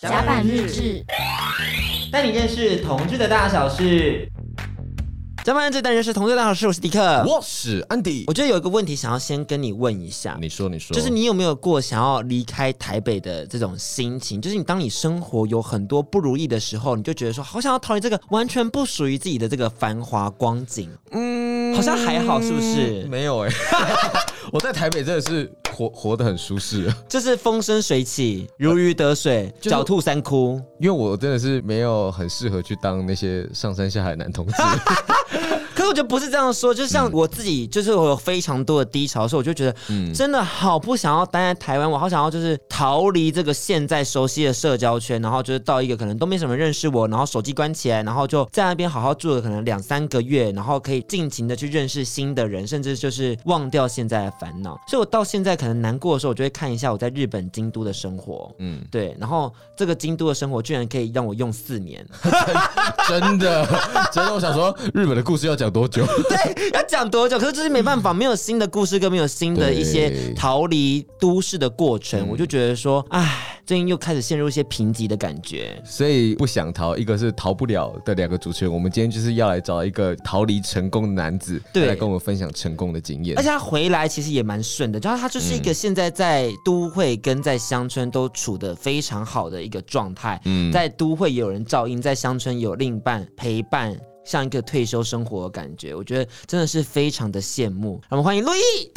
甲板日志，带你认识同志的大小事。甲板日志，带你认识同志的大小事。我是迪克，我是安迪。我觉得有一个问题想要先跟你问一下，你说，你说，就是你有没有过想要离开台北的这种心情？就是你当你生活有很多不如意的时候，你就觉得说，好想要逃离这个完全不属于自己的这个繁华光景。嗯，好像还好，是不是？没有哎、欸，我在台北真的是。活活得很舒适，就是风生水起，如鱼得水，狡、就是、兔三窟。因为我真的是没有很适合去当那些上山下海的男同志。可是我觉得不是这样说，就像我自己，就是我有非常多的低潮的时候，我就觉得，真的好不想要待在台湾，我好想要就是逃离这个现在熟悉的社交圈，然后就是到一个可能都没什么认识我，然后手机关起来，然后就在那边好好住了可能两三个月，然后可以尽情的去认识新的人，甚至就是忘掉现在的烦恼。所以我到现在可能难过的时候，我就会看一下我在日本京都的生活，嗯，对，然后这个京都的生活居然可以让我用四年，真的，真的，我想说日本的故事要讲。多久？对，要讲多久？可是就是没办法，没有新的故事，更没有新的一些逃离都市的过程。我就觉得说，哎，最近又开始陷入一些贫瘠的感觉。所以不想逃，一个是逃不了的两个主持人。我们今天就是要来找一个逃离成功的男子，对，来跟我们分享成功的经验。而且他回来其实也蛮顺的，就是他就是一个现在在都会跟在乡村都处的非常好的一个状态。嗯，在都会也有人照应，在乡村有另一半陪伴。像一个退休生活的感觉，我觉得真的是非常的羡慕。让我们欢迎陆毅。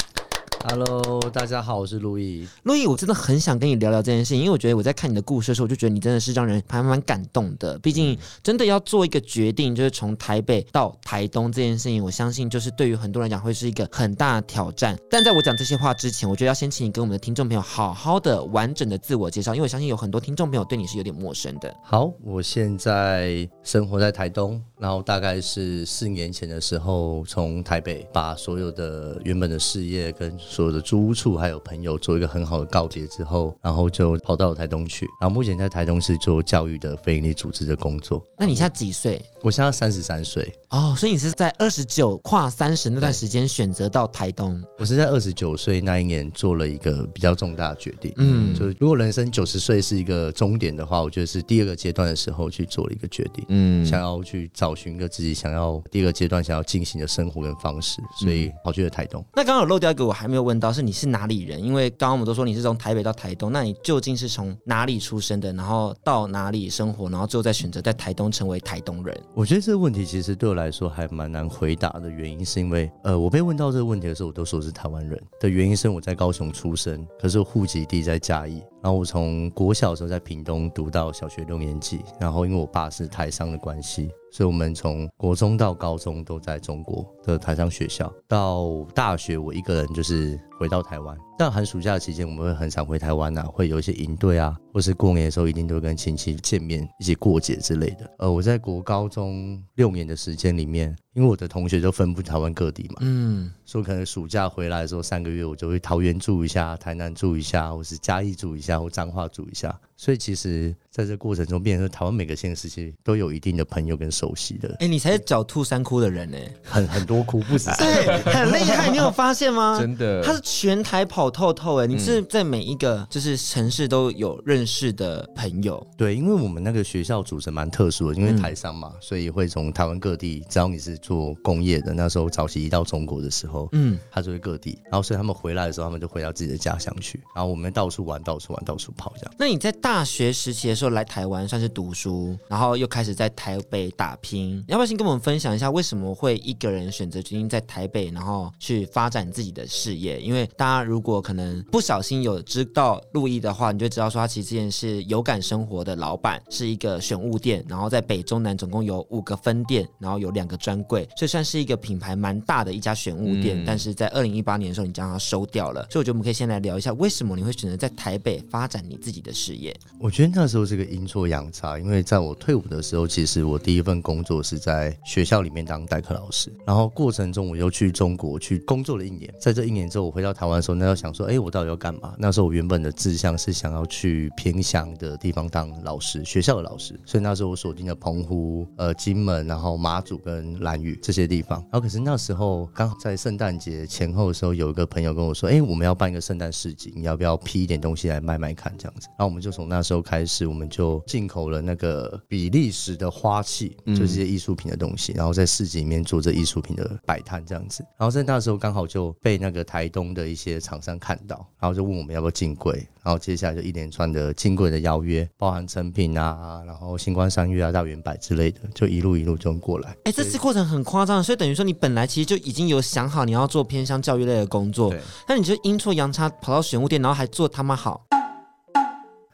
Hello，大家好，我是陆毅。陆毅，我真的很想跟你聊聊这件事情，因为我觉得我在看你的故事的时候，我就觉得你真的是让人还蛮感动的。毕竟真的要做一个决定，就是从台北到台东这件事情，我相信就是对于很多人讲会是一个很大的挑战。但在我讲这些话之前，我觉得要先请你跟我们的听众朋友好好的完整的自我介绍，因为我相信有很多听众朋友对你是有点陌生的。好，我现在生活在台东，然后大概是四年前的时候，从台北把所有的原本的事业跟所有的租屋处还有朋友做一个很好的告别之后，然后就跑到了台东去。然后目前在台东是做教育的非营利组织的工作。那你现在几岁？我现在三十三岁。哦，所以你是在二十九跨三十那段时间选择到台东？我是在二十九岁那一年做了一个比较重大的决定。嗯，就是如果人生九十岁是一个终点的话，我觉得是第二个阶段的时候去做了一个决定。嗯，想要去找寻一个自己想要第二个阶段想要进行的生活跟方式，所以跑去了台东。那刚刚有漏掉一个我还没有问到是。你是哪里人？因为刚刚我们都说你是从台北到台东，那你究竟是从哪里出生的？然后到哪里生活？然后最后再选择在台东成为台东人？我觉得这个问题其实对我来说还蛮难回答的原因，是因为呃，我被问到这个问题的时候，我都说是台湾人的原因是我在高雄出生，可是户籍地在嘉义。然后我从国小的时候在屏东读到小学六年级，然后因为我爸是台商的关系，所以我们从国中到高中都在中国的台商学校。到大学我一个人就是回到台湾，但寒暑假期间我们会很常回台湾啊，会有一些营队啊，或是过年的时候一定都会跟亲戚见面，一起过节之类的。呃，我在国高中六年的时间里面。因为我的同学就分布台湾各地嘛，嗯，所以可能暑假回来的时候三个月，我就会桃园住一下，台南住一下，或是嘉义住一下，或彰化住一下。所以其实在这过程中，变成台湾每个县市其实都有一定的朋友跟熟悉的。哎、欸，你才是狡兔三窟的人呢，很很多窟不止。对，很厉害，你有发现吗？真的，他是全台跑透透哎，你是在每一个就是城市都有认识的朋友。对，因为我们那个学校组成蛮特殊的，因为台商嘛，所以会从台湾各地，只要你是做工业的，那时候早期移到中国的时候，嗯，他就会各地，然后所以他们回来的时候，他们就回到自己的家乡去，然后我们到处玩，到处玩，到处跑这样。那你在大学时期的时候来台湾算是读书，然后又开始在台北打拼，要不要先跟我们分享一下为什么会一个人选择决定在台北，然后去发展自己的事业？因为大家如果可能不小心有知道陆毅的话，你就知道说他其实之前是有感生活的老板，是一个选物店，然后在北中南总共有五个分店，然后有两个专柜，所以。算是一个品牌蛮大的一家选物店，嗯、但是在二零一八年的时候，你将它收掉了。所以我觉得我们可以先来聊一下，为什么你会选择在台北发展你自己的事业？我觉得那时候是个阴错阳差，因为在我退伍的时候，其实我第一份工作是在学校里面当代课老师，然后过程中我又去中国去工作了一年，在这一年之后，我回回到台湾的时候，那要想说，哎，我到底要干嘛？那时候我原本的志向是想要去偏乡的地方当老师，学校的老师。所以那时候我锁定了澎湖、呃金门，然后马祖跟兰屿这些地方。然后可是那时候刚好在圣诞节前后的时候，有一个朋友跟我说，哎，我们要办一个圣诞市集，你要不要批一点东西来卖卖看？这样子。然后我们就从那时候开始，我们就进口了那个比利时的花器，就是一些艺术品的东西，然后在市集里面做这艺术品的摆摊这样子。然后在那时候刚好就被那个台东的一些厂商看到，然后就问我们要不要进柜。然后接下来就一连串的进柜的邀约，包含成品啊，然后星光三月啊、大远百之类的，就一路一路就过来。哎，这次过程很夸张，所以等于说你本来其实就已经有想好你要做偏向教育类的工作，那你就阴错阳差跑到选物店，然后还做他妈好。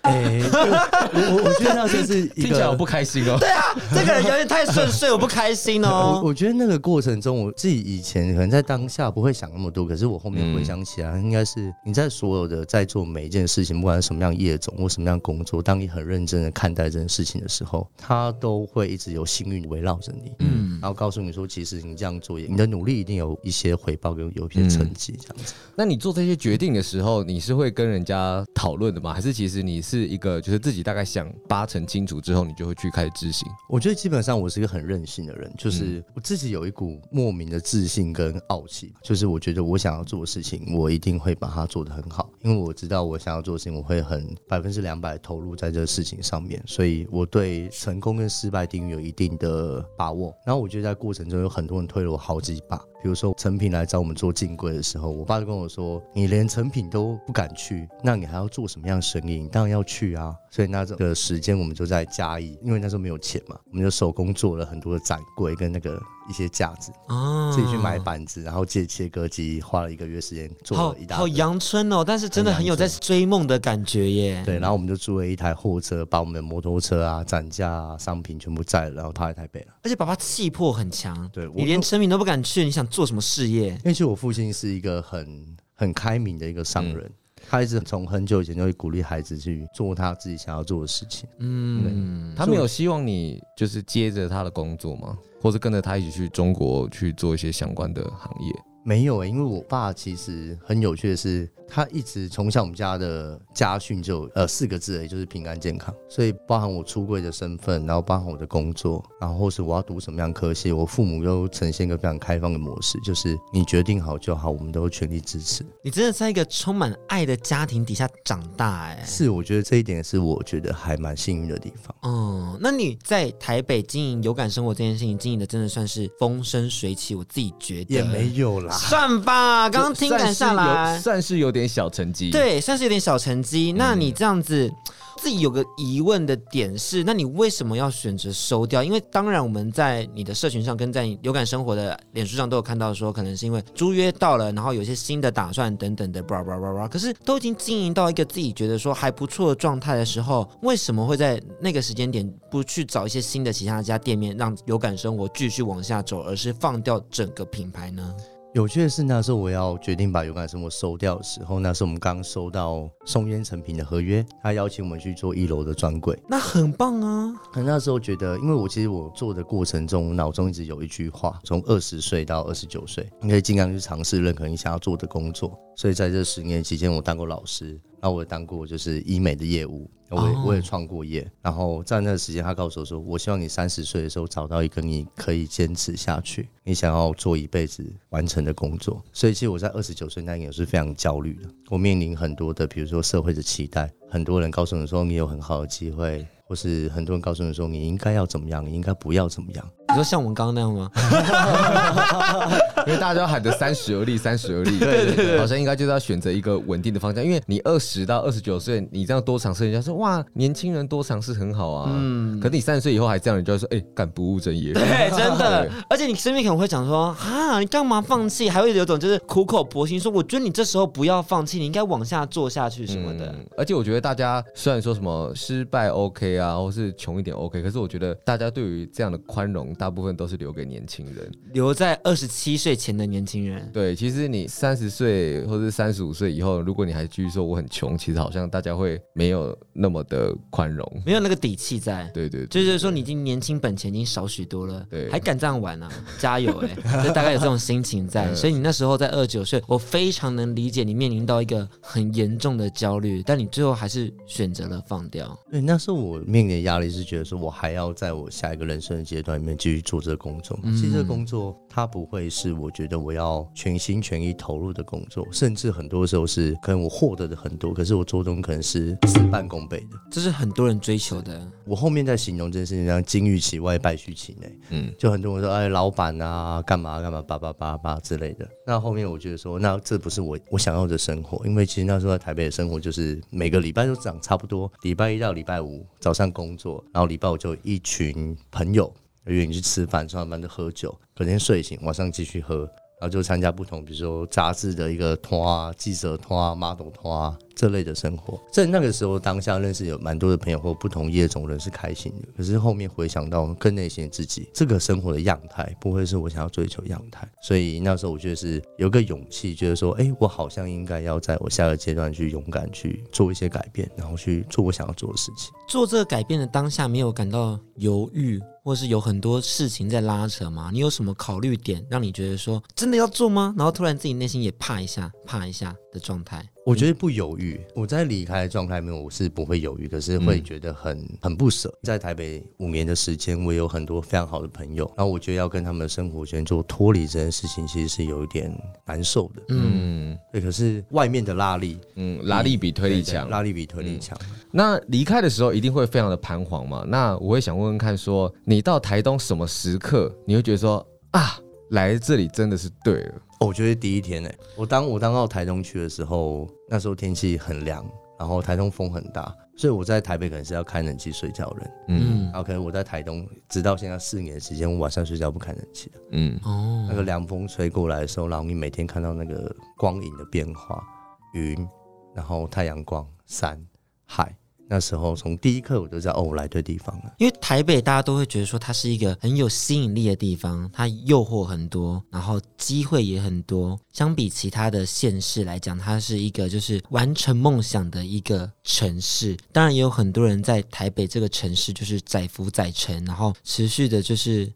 哎、欸，我我我觉得那就是一个听起来我不开心哦。对啊，这个人有点太顺遂，我不开心哦。我我觉得那个过程中，我自己以前可能在当下不会想那么多，可是我后面回想起来，嗯、应该是你在所有的在做每一件事情，不管是什么样业种或什么样工作，当你很认真的看待这件事情的时候，他都会一直有幸运围绕着你，嗯，然后告诉你说，其实你这样做，你的努力一定有一些回报跟有一些成绩这样子。嗯、那你做这些决定的时候，你是会跟人家讨论的吗？还是其实你是？一个就是自己大概想八成清楚之后，你就会去开始执行。我觉得基本上我是一个很任性的人，就是我自己有一股莫名的自信跟傲气，就是我觉得我想要做的事情，我一定会把它做得很好，因为我知道我想要做的事情，我会很百分之两百投入在这个事情上面，所以我对成功跟失败定义有一定的把握。然后我觉得在过程中有很多人推了我好几把。比如说成品来找我们做进柜的时候，我爸就跟我说：“你连成品都不敢去，那你还要做什么样的生意？你当然要去啊！”所以那这个时间我们就在嘉义，因为那时候没有钱嘛，我们就手工做了很多的展柜跟那个一些架子，哦，自己去买板子，然后借切割机，花了一个月时间做了一大。好阳春哦，但是真的很有在追梦的感觉耶。对，然后我们就租了一台货车，把我们的摩托车啊、展架啊、商品全部载了，然后他来台北了。而且爸爸气魄很强，对，你连成品都不敢去，你想做什么事业？因为其实我父亲是一个很很开明的一个商人。嗯他一直从很久以前就会鼓励孩子去做他自己想要做的事情。嗯，他没有希望你就是接着他的工作吗？或是跟着他一起去中国去做一些相关的行业？没有诶、因为我爸其实很有趣的是。他一直从小我们家的家训就呃四个字，也就是平安健康。所以包含我出柜的身份，然后包含我的工作，然后或是我要读什么样科系，我父母都呈现一个非常开放的模式，就是你决定好就好，我们都全力支持。你真的在一个充满爱的家庭底下长大，哎，是，我觉得这一点是我觉得还蛮幸运的地方。哦、嗯，那你在台北经营有感生活这件事情，经营的真的算是风生水起，我自己觉得也没有啦，算吧，刚刚听感下来算是有点。点小成绩，对，算是有点小成绩。那你这样子，自己有个疑问的点是，那你为什么要选择收掉？因为当然我们在你的社群上，跟在有感生活的脸书上都有看到说，可能是因为租约到了，然后有些新的打算等等的，叭叭叭叭。可是都已经经营到一个自己觉得说还不错的状态的时候，为什么会在那个时间点不去找一些新的其他家店面，让有感生活继续往下走，而是放掉整个品牌呢？有趣的是，那时候我要决定把有感生活收掉的时候，那时候我们刚收到松烟成品的合约，他邀请我们去做一楼的专柜，那很棒啊。可那时候觉得，因为我其实我做的过程中，脑中一直有一句话：从二十岁到二十九岁，你可以尽量去尝试任何你想要做的工作。所以在这十年期间，我当过老师。那我也当过就是医美的业务，我也我也创过业。然后在那个时间，他告诉我说：“我希望你三十岁的时候找到一个你可以坚持下去，你想要做一辈子完成的工作。”所以其实我在二十九岁那年也是非常焦虑的。我面临很多的，比如说社会的期待，很多人告诉你说你有很好的机会，或是很多人告诉你说你应该要怎么样，你应该不要怎么样。你说像我们刚刚那样吗？因为大家都喊着三十而立，三十而立，对对对，好像应该就是要选择一个稳定的方向。因为你二十到二十九岁，你这样多尝试，人家说哇，年轻人多尝试很好啊。嗯，可是你三十岁以后还这样，人就会说哎，干不务正业。对，真的。而且你身边可能会讲说啊，你干嘛放弃？还会有种就是苦口婆心说，我觉得你这时候不要放弃，你应该往下做下去什么的。嗯，而且我觉得大家虽然说什么失败 OK 啊，或是穷一点 OK，可是我觉得大家对于这样的宽容。大部分都是留给年轻人，留在二十七岁前的年轻人。对，其实你三十岁或者三十五岁以后，如果你还继续说我很穷，其实好像大家会没有那么的宽容，没有那个底气在。对对，就是说你已经年轻本钱已经少许多了，对，还敢这样玩呢？加油哎！就大概有这种心情在。所以你那时候在二十九岁，我非常能理解你面临到一个很严重的焦虑，但你最后还是选择了放掉。对，那时候我面临的压力是觉得说，我还要在我下一个人生的阶段里面继续做这个工作。其实这个工作它不会是我觉得我要全心全意投入的工作，甚至很多时候是可能我获得的很多，可是我做中可能是事半功倍的。这是很多人追求的。我后面在形容这件事情，像金玉其外，败絮其内。嗯，就很多人说，哎，老板啊，干嘛干嘛，叭叭叭叭之类的。那后面我觉得说，那这不是我我想要的生活，因为其实那时候在台北的生活就是每个礼拜都长差不多，礼拜一到礼拜五早上工作，然后礼拜五就一群朋友。约你去吃饭，吃完饭就喝酒，隔天睡醒，晚上继续喝，然后就参加不同，比如说杂志的一个拖啊、记者拖啊、model 拖啊。这类的生活，在那个时候当下认识有蛮多的朋友或不同业种人是开心的。可是后面回想到更内心的自己，这个生活的样态不会是我想要追求样态。所以那时候我觉得是有个勇气，觉得说，哎，我好像应该要在我下个阶段去勇敢去做一些改变，然后去做我想要做的事情。做这个改变的当下，没有感到犹豫，或是有很多事情在拉扯吗？你有什么考虑点让你觉得说真的要做吗？然后突然自己内心也怕一下，怕一下的状态？我觉得不犹豫，我在离开的状态里面，我是不会犹豫，可是会觉得很很不舍。在台北五年的时间，我有很多非常好的朋友，然后我觉得要跟他们的生活圈做脱离这件事情，其实是有一点难受的。嗯，对。可是外面的拉力，嗯，拉力比推力强，拉力比推力强。嗯。那离开的时候一定会非常的彷徨嘛？那我会想问问看，说你到台东什么时刻，你会觉得说啊，来这里真的是对了。我觉得第一天呢、欸，我当我当到台东去的时候，那时候天气很凉，然后台东风很大，所以我在台北可能是要开冷气睡觉的人，嗯，然后可能我在台东直到现在四年的时间，我晚上睡觉不开冷气的，嗯，哦，那个凉风吹过来的时候，然后你每天看到那个光影的变化，云，然后太阳光，山，海。那时候从第一刻我就知道哦，我来对地方了。因为台北大家都会觉得说它是一个很有吸引力的地方，它诱惑很多，然后机会也很多。相比其他的县市来讲，它是一个就是完成梦想的一个城市。当然也有很多人在台北这个城市就是载浮载沉，然后持续的就是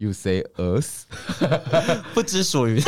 You say us 不知属于。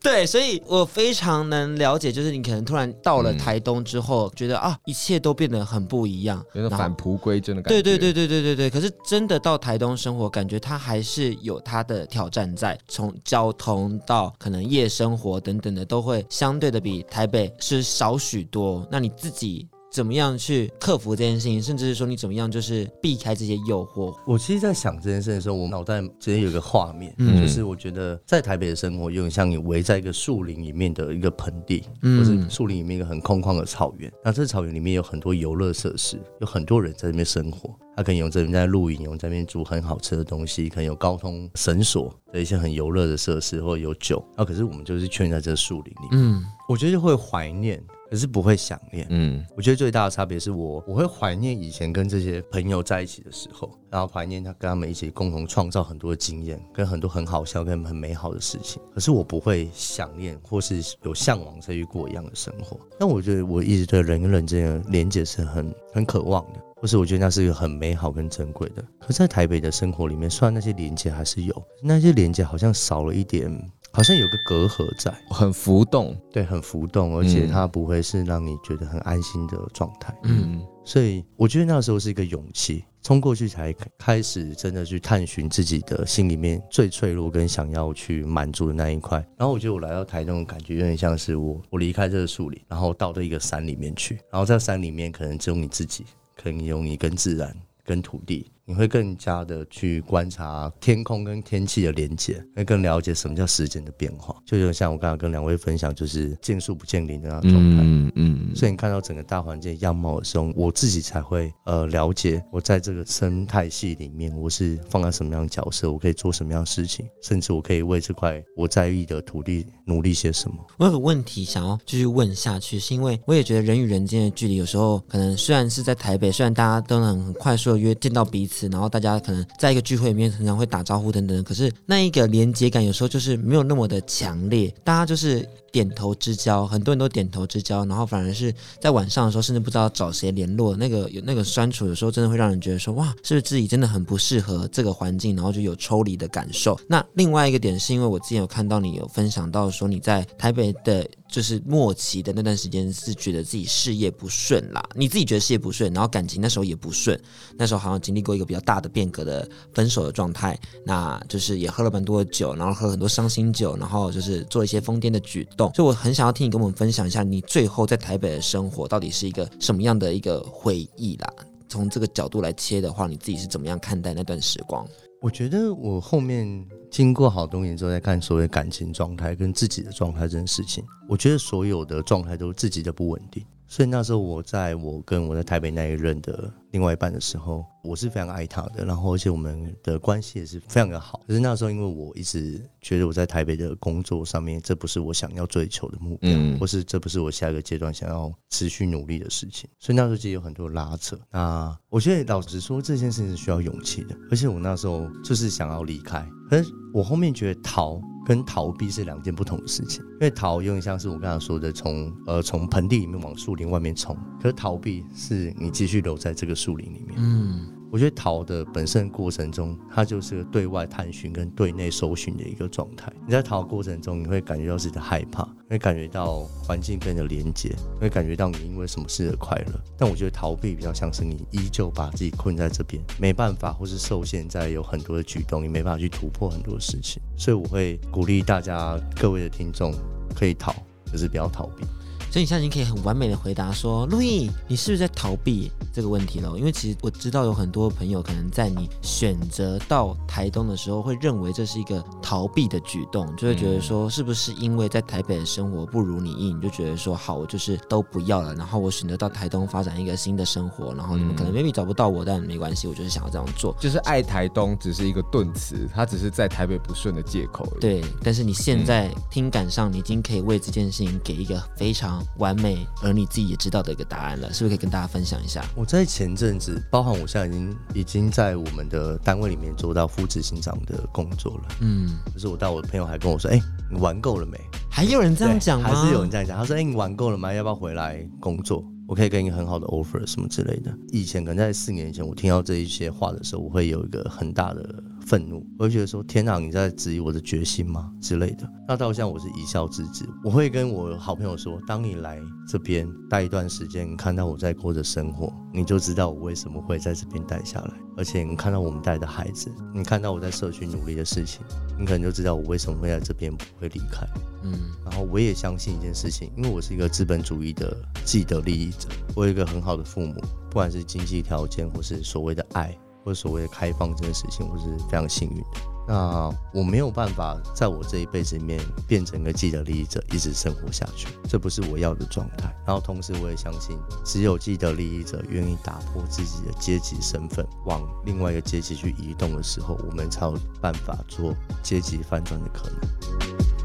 对，所以我非常能了解，就是你可能突然到了台东之后，觉得啊，一切都变得很不一样，有种返璞归真的感觉。对对对对对对对。可是真的到台东生活，感觉它还是有它的挑战在，从交通到可能夜生活等等的，都会相对的比台北是少许多。那你自己？怎么样去克服这件事情，甚至是说你怎么样就是避开这些诱惑？我其实，在想这件事的时候，我脑袋直接有个画面，嗯，就是我觉得在台北的生活有点像你围在一个树林里面的一个盆地，嗯，或是树林里面一个很空旷的草原。那这草原里面有很多游乐设施，有很多人在那边生活。他可能有这边在露营，有在那边煮很好吃的东西，可能有高通绳索的一些很游乐的设施，或者有酒。然后可是我们就是圈在这个树林里，嗯，我觉得就会怀念。可是不会想念，嗯，我觉得最大的差别是我我会怀念以前跟这些朋友在一起的时候，然后怀念他跟他们一起共同创造很多的经验，跟很多很好笑跟很美好的事情。可是我不会想念或是有向往再去过一样的生活。但我觉得我一直对人跟人之间的连接是很很渴望的，或是我觉得那是一个很美好跟珍贵的。可在台北的生活里面，虽然那些连接还是有，那些连接好像少了一点。好像有个隔阂在，很浮动，对，很浮动，而且它不会是让你觉得很安心的状态。嗯，所以我觉得那时候是一个勇气，冲过去才开始真的去探寻自己的心里面最脆弱跟想要去满足的那一块。然后我觉得我来到台东的感觉有点像是我，我离开这个树林，然后到了一个山里面去，然后在山里面可能只有你自己，可能有你跟自然、跟土地。你会更加的去观察天空跟天气的连接，会更了解什么叫时间的变化。就就像我刚刚跟两位分享，就是见树不见林的那种状态。嗯嗯。所以你看到整个大环境样貌的时候，我自己才会呃了解，我在这个生态系里面，我是放在什么样的角色，我可以做什么样的事情，甚至我可以为这块我在意的土地努力些什么。我有个问题想要继续问下去，是因为我也觉得人与人之间的距离，有时候可能虽然是在台北，虽然大家都能很快速的约见到彼此。然后大家可能在一个聚会里面常常会打招呼等等，可是那一个连接感有时候就是没有那么的强烈，大家就是点头之交，很多人都点头之交，然后反而是在晚上的时候，甚至不知道找谁联络，那个有那个酸楚，有时候真的会让人觉得说，哇，是不是自己真的很不适合这个环境，然后就有抽离的感受。那另外一个点是因为我之前有看到你有分享到说你在台北的。就是末期的那段时间，是觉得自己事业不顺啦。你自己觉得事业不顺，然后感情那时候也不顺，那时候好像经历过一个比较大的变革的分手的状态，那就是也喝了蛮多的酒，然后喝很多伤心酒，然后就是做一些疯癫的举动。所以我很想要听你跟我们分享一下，你最后在台北的生活到底是一个什么样的一个回忆啦？从这个角度来切的话，你自己是怎么样看待那段时光？我觉得我后面经过好多年之后，再看所谓感情状态跟自己的状态这件事情，我觉得所有的状态都是自己的不稳定。所以那时候我在我跟我在台北那一任的另外一半的时候，我是非常爱他的，然后而且我们的关系也是非常的好。可是那时候因为我一直觉得我在台北的工作上面，这不是我想要追求的目标，嗯、或是这不是我下一个阶段想要持续努力的事情，所以那时候其实有很多拉扯。那我觉得老实说，这件事情是需要勇气的，而且我那时候就是想要离开，可是我后面觉得逃。跟逃避是两件不同的事情，因为逃有点像是我刚才说的从呃从盆地里面往树林外面冲，可是逃避是你继续留在这个树林里面。嗯。我觉得逃的本身过程中，它就是个对外探寻跟对内搜寻的一个状态。你在逃过程中，你会感觉到自己的害怕，会感觉到环境跟你的连接，会感觉到你因为什么事而快乐。但我觉得逃避比较像是你依旧把自己困在这边，没办法，或是受限在有很多的举动，你没办法去突破很多事情。所以我会鼓励大家，各位的听众可以逃，可是不要逃避。所以你现在已经可以很完美的回答说，路易，你是不是在逃避这个问题了？因为其实我知道有很多朋友可能在你选择到台东的时候，会认为这是一个逃避的举动，就会觉得说，是不是因为在台北的生活不如你意，你就觉得说，好，我就是都不要了，然后我选择到台东发展一个新的生活，然后你们可能 maybe 找不到我，但没关系，我就是想要这样做。就是爱台东只是一个顿词，它只是在台北不顺的借口。对，但是你现在听感上，你已经可以为这件事情给一个非常完美，而你自己也知道的一个答案了，是不是可以跟大家分享一下？我在前阵子，包含我现在已经已经在我们的单位里面做到副执行长的工作了。嗯，可是我带我的朋友还跟我说：“哎、欸，你玩够了没？”还有人这样讲吗？还是有人这样讲？他说：“哎、欸，你玩够了吗？要不要回来工作？我可以给你很好的 offer 什么之类的。”以前可能在四年前，我听到这一些话的时候，我会有一个很大的。愤怒，我会觉得说：“天哪，你在质疑我的决心吗？”之类的。那到现在我是一笑置之。我会跟我好朋友说：“当你来这边待一段时间，你看到我在过着生活，你就知道我为什么会在这边待下来。而且你看到我们带的孩子，你看到我在社区努力的事情，你可能就知道我为什么会在这边不会离开。”嗯。然后我也相信一件事情，因为我是一个资本主义的既得利益者，我有一个很好的父母，不管是经济条件或是所谓的爱。或所谓的开放这件事情，我是非常幸运的。那我没有办法在我这一辈子里面变成一个既得利益者，一直生活下去，这不是我要的状态。然后同时我也相信，只有既得利益者愿意打破自己的阶级身份，往另外一个阶级去移动的时候，我们才有办法做阶级翻转的可能。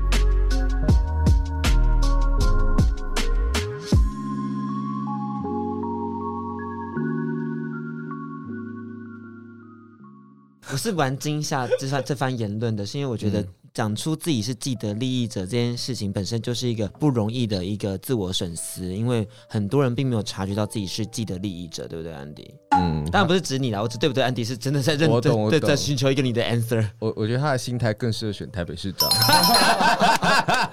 我是玩惊吓这番这番言论的，是因为我觉得讲出自己是既得利益者这件事情本身就是一个不容易的一个自我审思，因为很多人并没有察觉到自己是既得利益者，对不对，安迪？嗯，当然不是指你啦，我指对不对？安迪是真的在认真对，对在寻求一个你的 answer。我我觉得他的心态更适合选台北市长。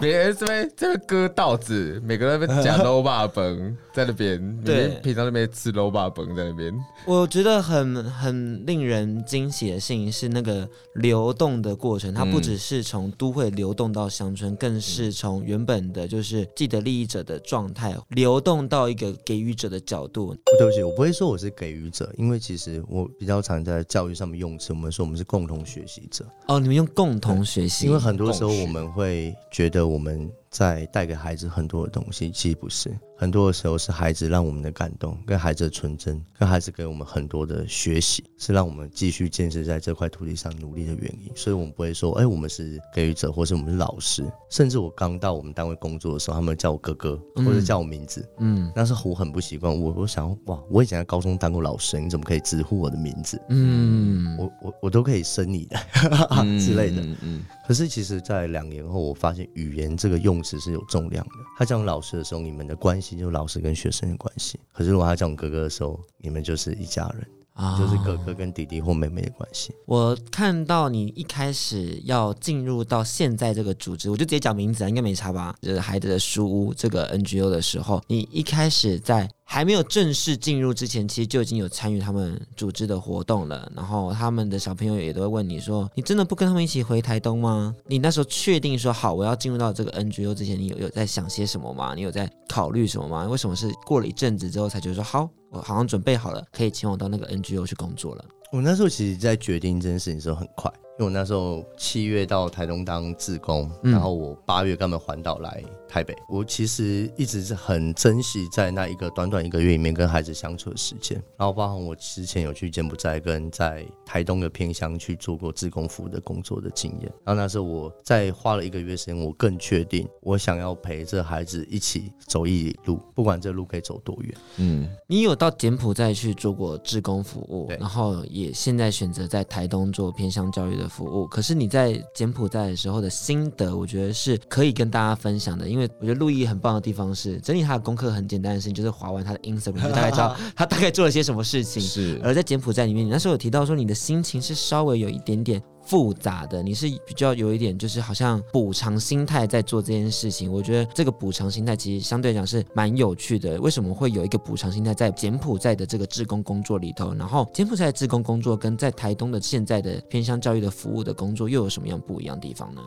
别人这边这边割稻子，每个人在那边讲卤肉饭，在那边，对，平常那边吃卤肉饭在那边。我觉得很很令人惊喜的事情是那个流动的过程，它不只是从都会流动到乡村，更是从原本的就是既得利益者的状态流动到一个给予者的角度。对不起，我不会说我是给予者，因为其实我比较常在教育上面用词，我们说我们是共同学习者。哦，你们用共同学习，因为很多时候我们会觉得。我们在带给孩子很多的东西，其实不是。很多的时候是孩子让我们的感动，跟孩子的纯真，跟孩子给我们很多的学习，是让我们继续坚持在这块土地上努力的原因。所以，我们不会说，哎、欸，我们是给予者，或是我们是老师。甚至我刚到我们单位工作的时候，他们叫我哥哥，或者叫我名字，嗯，那是我很不习惯。我我想，哇，我以前在高中当过老师，你怎么可以直呼我的名字？嗯，我我我都可以生你的 之类的。嗯，嗯，可是其实，在两年后，我发现语言这个用词是有重量的。他讲老师的时候，你们的关系。就老师跟学生的关系，可是如果他叫哥哥的时候，你们就是一家人，啊、就是哥哥跟弟弟或妹妹的关系。我看到你一开始要进入到现在这个组织，我就直接讲名字啊，应该没差吧？就是孩子的书屋这个 NGO 的时候，你一开始在。还没有正式进入之前，其实就已经有参与他们组织的活动了。然后他们的小朋友也都会问你说：“你真的不跟他们一起回台东吗？” 你那时候确定说好我要进入到这个 NGO 之前，你有有在想些什么吗？你有在考虑什么吗？为什么是过了一阵子之后才觉得说好，我好像准备好了，可以前往到那个 NGO 去工作了？我那时候其实，在决定这件事情的时候很快。因为我那时候七月到台东当志工，嗯、然后我八月跟他们环岛来台北。我其实一直是很珍惜在那一个短短一个月里面跟孩子相处的时间。然后包含我之前有去柬埔寨跟在台东的偏乡去做过志工服务的工作的经验。然后那时候我在花了一个月时间，我更确定我想要陪着孩子一起走一里路，不管这路可以走多远。嗯，你有到柬埔寨去做过志工服务，然后也现在选择在台东做偏乡教育的。服务，可是你在柬埔寨的时候的心得，我觉得是可以跟大家分享的。因为我觉得陆毅很棒的地方是，整理他的功课很简单的事情，就是划完他的 Instagram，就大概知道 他大概做了些什么事情。是，而在柬埔寨里面，你那时候有提到说，你的心情是稍微有一点点。复杂的，你是比较有一点，就是好像补偿心态在做这件事情。我觉得这个补偿心态其实相对讲是蛮有趣的。为什么会有一个补偿心态在柬埔寨的这个志工工作里头？然后柬埔寨的志工工作跟在台东的现在的偏向教育的服务的工作又有什么样不一样的地方呢？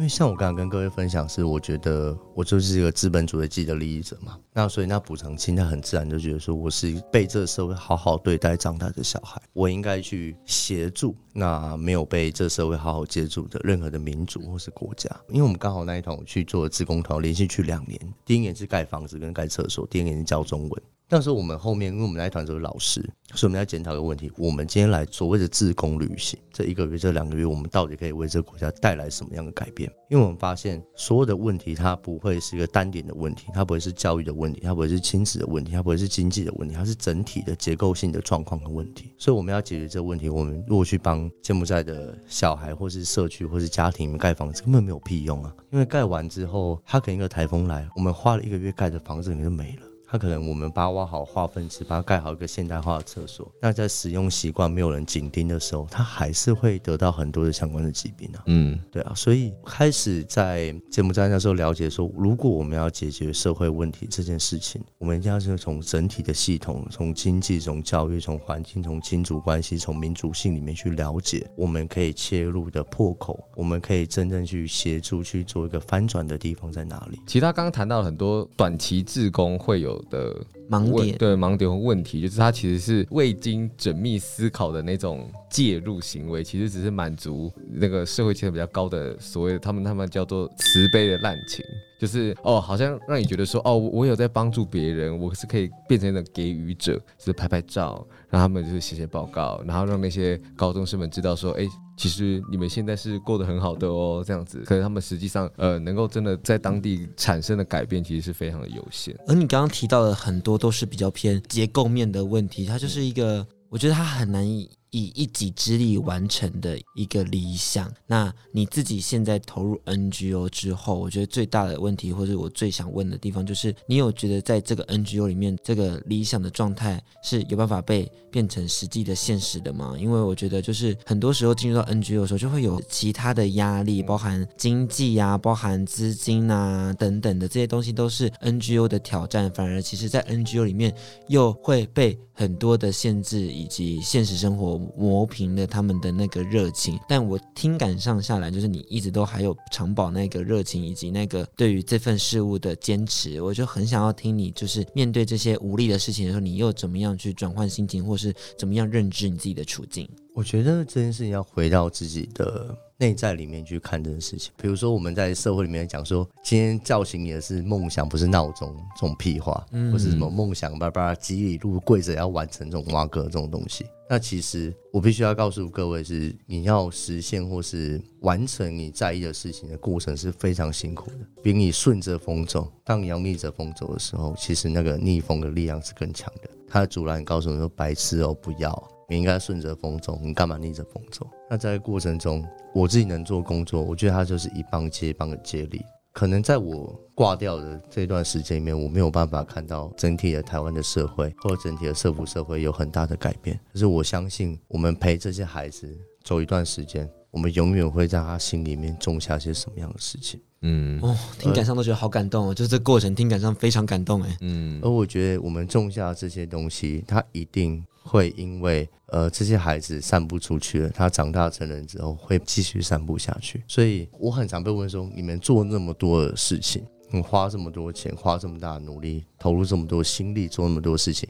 因为像我刚刚跟各位分享是，我觉得我就是一个资本主义既得利益者嘛，那所以那补偿心态很自然就觉得说，我是被这个社会好好对待长大的小孩，我应该去协助那没有被这社会好好接住的任何的民族或是国家。因为我们刚好那一团我去做自工团，连续去两年，第一年是盖房子跟盖厕所，第二年是教中文。但是我们后面，因为我们那一团都是老师，所以我们要检讨一个问题：我们今天来所谓的自工旅行，这一个月、这两个月，我们到底可以为这个国家带来什么样的改变？因为我们发现，所有的问题它不会是一个单点的问题，它不会是教育的问题，它不会是亲子的问题，它不会是经济的问题，它是整体的结构性的状况和问题。所以我们要解决这个问题，我们如果去帮柬埔寨的小孩，或是社区，或是家庭盖房子，根本没有屁用啊！因为盖完之后，他可能一个台风来，我们花了一个月盖的房子，可能就没了。他可能我们把它挖好化粪池，把它盖好一个现代化的厕所。那在使用习惯没有人紧盯的时候，他还是会得到很多的相关的疾病啊。嗯，对啊。所以开始在柬埔寨那时候了解说，如果我们要解决社会问题这件事情，我们一定要是从整体的系统，从经济、从教育、从环境、从亲族关系、从民族性里面去了解，我们可以切入的破口，我们可以真正去协助去做一个翻转的地方在哪里？其实他刚刚谈到很多短期自工会有的盲点，对盲点和问题，就是他其实是未经缜密思考的那种介入行为，其实只是满足那个社会阶层比较高的所谓的他们他们叫做慈悲的滥情，就是哦，好像让你觉得说哦，我有在帮助别人，我是可以变成一个给予者，就是拍拍照，让他们就是写写报告，然后让那些高中生们知道说，哎。其实你们现在是过得很好的哦，这样子，可是他们实际上，呃，能够真的在当地产生的改变，其实是非常的有限。而你刚刚提到的很多都是比较偏结构面的问题，它就是一个，我觉得它很难以。以一己之力完成的一个理想。那你自己现在投入 NGO 之后，我觉得最大的问题，或者我最想问的地方，就是你有觉得在这个 NGO 里面，这个理想的状态是有办法被变成实际的现实的吗？因为我觉得，就是很多时候进入到 NGO 的时候，就会有其他的压力，包含经济啊，包含资金啊等等的这些东西，都是 NGO 的挑战。反而，其实在 NGO 里面又会被很多的限制以及现实生活。磨平了他们的那个热情，但我听感上下来，就是你一直都还有长保那个热情，以及那个对于这份事物的坚持。我就很想要听你，就是面对这些无力的事情的时候，你又怎么样去转换心情，或是怎么样认知你自己的处境？我觉得这件事情要回到自己的内在里面去看这件事情。比如说，我们在社会里面讲说，今天叫醒你的是梦想，不是闹钟，这种屁话，或是什么梦想，叭叭几里路跪着要完成这种挖哥这种东西。那其实我必须要告诉各位是，你要实现或是完成你在意的事情的过程是非常辛苦的，比你顺着风走。当你要逆着风走的时候，其实那个逆风的力量是更强的。它的阻拦告诉你说：“白痴哦，不要，你应该顺着风走，你干嘛逆着风走？”那在过程中，我自己能做工作，我觉得它就是一棒接一棒的接力。可能在我挂掉的这段时间里面，我没有办法看到整体的台湾的社会或者整体的社福社会有很大的改变。可是我相信，我们陪这些孩子走一段时间，我们永远会在他心里面种下些什么样的事情。嗯，哦，听感上都觉得好感动哦，就是这过程听感上非常感动哎。嗯，而我觉得我们种下这些东西，它一定。会因为呃这些孩子散布出去了，他长大成人之后会继续散布下去。所以我很常被问说：你们做那么多的事情，你花这么多钱，花这么大的努力，投入这么多心力，做那么多事情，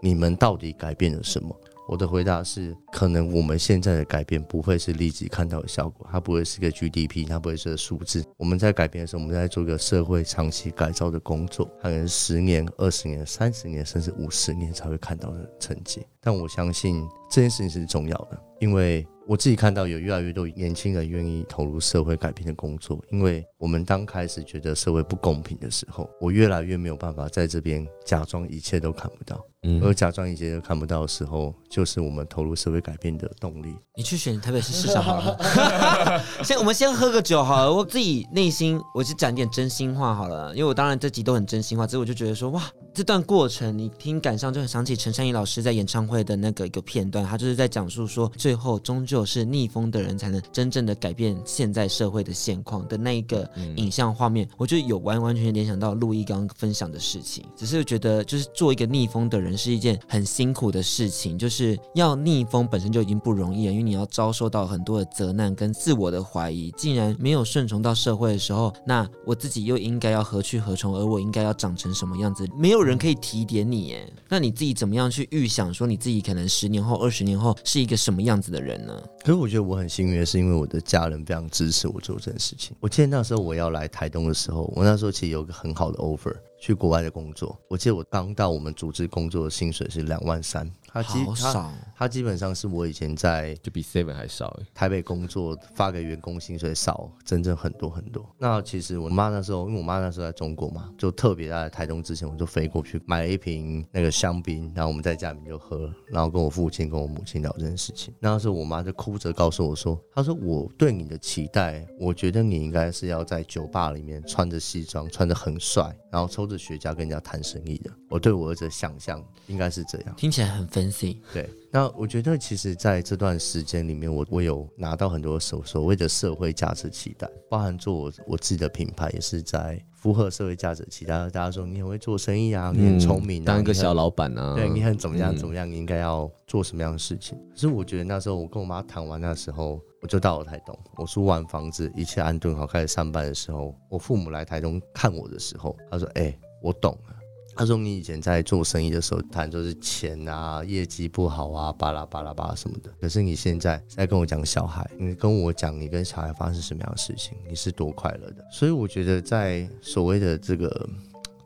你们到底改变了什么？我的回答是：可能我们现在的改变不会是立即看到的效果，它不会是个 GDP，它不会是个数字。我们在改变的时候，我们在做一个社会长期改造的工作，可能十年、二十年、三十年，甚至五十年才会看到的成绩。但我相信这件事情是重要的，因为。我自己看到有越来越多年轻人愿意投入社会改变的工作，因为我们刚开始觉得社会不公平的时候，我越来越没有办法在这边假装一切都看不到，嗯，而假装一切都看不到的时候，就是我们投入社会改变的动力。你去选台北市市长好了，先我们先喝个酒好了。我自己内心，我就讲点真心话好了，因为我当然这集都很真心话，所以我就觉得说哇。这段过程，你听感上就很想起陈珊妮老师在演唱会的那个一个片段，他就是在讲述说，最后终究是逆风的人才能真正的改变现在社会的现况的那一个影像画面，我就有完完全全联想到陆毅刚刚分享的事情。只是觉得，就是做一个逆风的人是一件很辛苦的事情，就是要逆风本身就已经不容易了，因为你要遭受到很多的责难跟自我的怀疑。竟然没有顺从到社会的时候，那我自己又应该要何去何从？而我应该要长成什么样子？没有。人可以提点你耶，那你自己怎么样去预想说你自己可能十年后、二十年后是一个什么样子的人呢？可是我觉得我很幸运的是，因为我的家人非常支持我做这件事情。我记得那时候我要来台东的时候，我那时候其实有个很好的 offer。去国外的工作，我记得我刚到我们组织工作的薪水是两万三，他基他，他基本上是我以前在就比 Seven 还少，台北工作发给员工薪水少，真正很多很多。那其实我妈那时候，因为我妈那时候在中国嘛，就特别在台中之前，我就飞过去买了一瓶那个香槟，然后我们在家里面就喝，然后跟我父亲跟我母亲聊这件事情。那时候我妈就哭着告诉我说：“她说我对你的期待，我觉得你应该是要在酒吧里面穿着西装，穿着很帅，然后抽着。”雪茄跟人家谈生意的，我对我儿子的想象应该是这样，听起来很 fancy。对，那我觉得其实在这段时间里面，我我有拿到很多所所谓的社会价值期待，包含做我我自己的品牌，也是在符合社会价值期待。大家说你很会做生意啊，你很聪明、啊，当一个小老板啊，对你很怎么样怎么样，你应该要做什么样的事情？可是我觉得那时候我跟我妈谈完那时候。我就到了台东，我租完房子，一切安顿好，开始上班的时候，我父母来台东看我的时候，他说：“哎、我懂了。”他说：“你以前在做生意的时候谈就是钱啊，业绩不好啊，巴拉巴拉巴拉什么的。可是你现在在跟我讲小孩，你跟我讲你跟小孩发生什么样的事情，你是多快乐的。所以我觉得在所谓的这个。”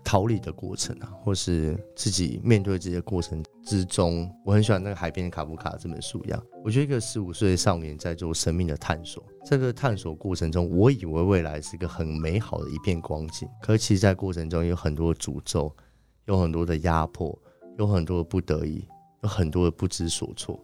逃离的过程啊，或是自己面对这些过程之中，我很喜欢那个海边的卡夫卡这本书一样。我觉得一个十五岁的少年在做生命的探索，这个探索过程中，我以为未来是一个很美好的一片光景，可是其实在过程中有很多的诅咒，有很多的压迫，有很多的不得已，有很多的不知所措。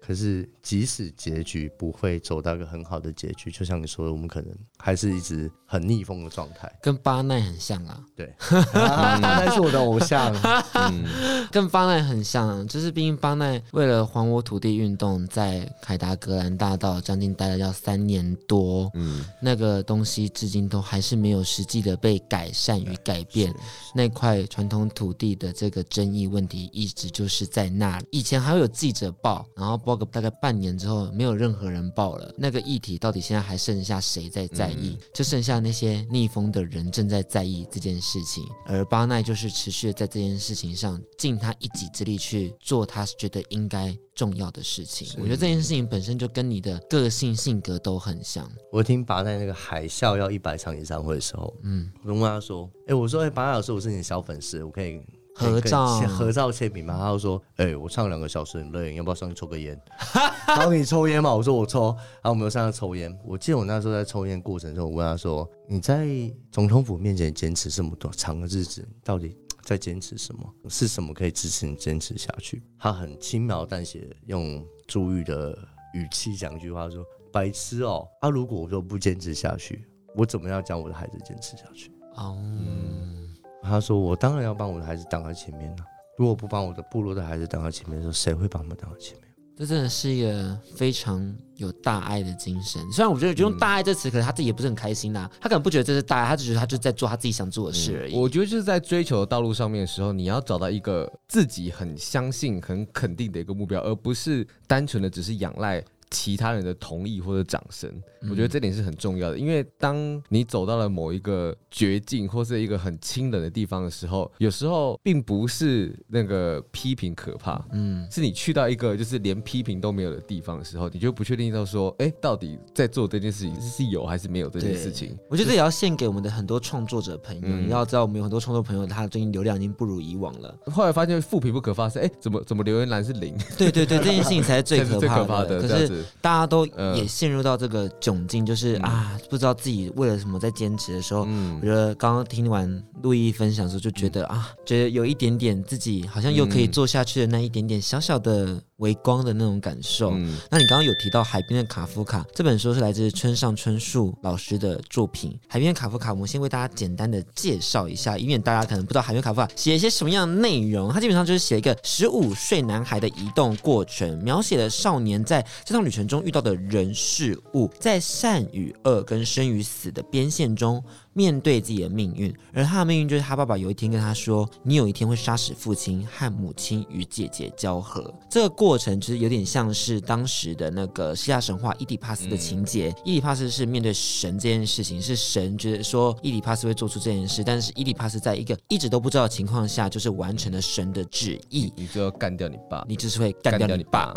可是，即使结局不会走到一个很好的结局，就像你说的，我们可能还是一直很逆风的状态，跟巴奈很像啊。对，巴奈是我的偶像，嗯，跟巴奈很像，就是毕竟巴奈为了还我土地运动，在凯达格兰大道将近待了要三年多，嗯，那个东西至今都还是没有实际的被改善与改变，那块传统土地的这个争议问题一直就是在那里。以前还会有记者报，然后报。报个大概半年之后，没有任何人报了。那个议题到底现在还剩下谁在在就剩下那些逆风的人正在在意这件事情，而巴奈就是持续在这件事情上尽他一己之力去做他觉得应该重要的事情。我觉得这件事情本身就跟你的个性性格都很像。我听巴奈那个海啸要一百场演唱会的时候，嗯，我问他说：“哎、欸，我说，哎、欸，巴奈老师，我是你的小粉丝，我可以。”合照，合照签名嘛？他就说：“哎、欸，我唱两个小时很累，要不要上去抽个烟？” 然后你抽烟嘛？我说我抽。然后我们就上去抽烟。我记得我那时候在抽烟过程中，我问他说：“你在总统府面前坚持这么多长的日子，到底在坚持什么？是什么可以支持你坚持下去？”他很轻描淡写，用珠玉的语气讲一句话说：“白痴哦！他、啊、如果我说不坚持下去，我怎么样将我的孩子坚持下去？”哦。嗯他说：“我当然要帮我的孩子挡在前面了。如果不帮我的部落的孩子挡在前面的时候，谁会帮他们挡在前面？”这真的是一个非常有大爱的精神。虽然我觉得就用“大爱”这词，可能他自己也不是很开心呐、啊。他可能不觉得这是大爱，他只觉得他就在做他自己想做的事而已。我觉得就是在追求的道路上面的时候，你要找到一个自己很相信、很肯定的一个目标，而不是单纯的只是仰赖。其他人的同意或者掌声，我觉得这点是很重要的。因为当你走到了某一个绝境或是一个很清冷的地方的时候，有时候并不是那个批评可怕，嗯，是你去到一个就是连批评都没有的地方的时候，你就不确定到说，哎，到底在做这件事情是有还是没有这件事情。我觉得这也要献给我们的很多创作者朋友。嗯、你要知道，我们有很多创作朋友，他最近流量已经不如以往了。后来发现负评不可发生，哎，怎么怎么留言栏是零？对对对，这件事情才是最可怕的。最可怕的，可是大家都。也陷入到这个窘境，就是、嗯、啊，不知道自己为了什么在坚持的时候，嗯、我觉得刚刚听完陆毅分享的时候，就觉得啊，觉得有一点点自己好像又可以做下去的那一点点小小的微光的那种感受。嗯、那你刚刚有提到《海边的卡夫卡》这本书是来自村上春树老师的作品，《海边的卡夫卡》，我们先为大家简单的介绍一下，以免大家可能不知道《海边卡夫卡》写一些什么样的内容。它基本上就是写一个十五岁男孩的移动过程，描写了少年在这趟旅程中遇到的人事物，在善与恶跟生与死的边线中。面对自己的命运，而他的命运就是他爸爸有一天跟他说：“你有一天会杀死父亲，和母亲与姐姐交合。”这个过程其实有点像是当时的那个希腊神话伊底帕斯的情节。嗯、伊底帕斯是面对神这件事情，是神觉得说伊底帕斯会做出这件事，但是伊底帕斯在一个一直都不知道的情况下，就是完成了神的旨意。你就要干掉你爸，你就是会干掉你爸。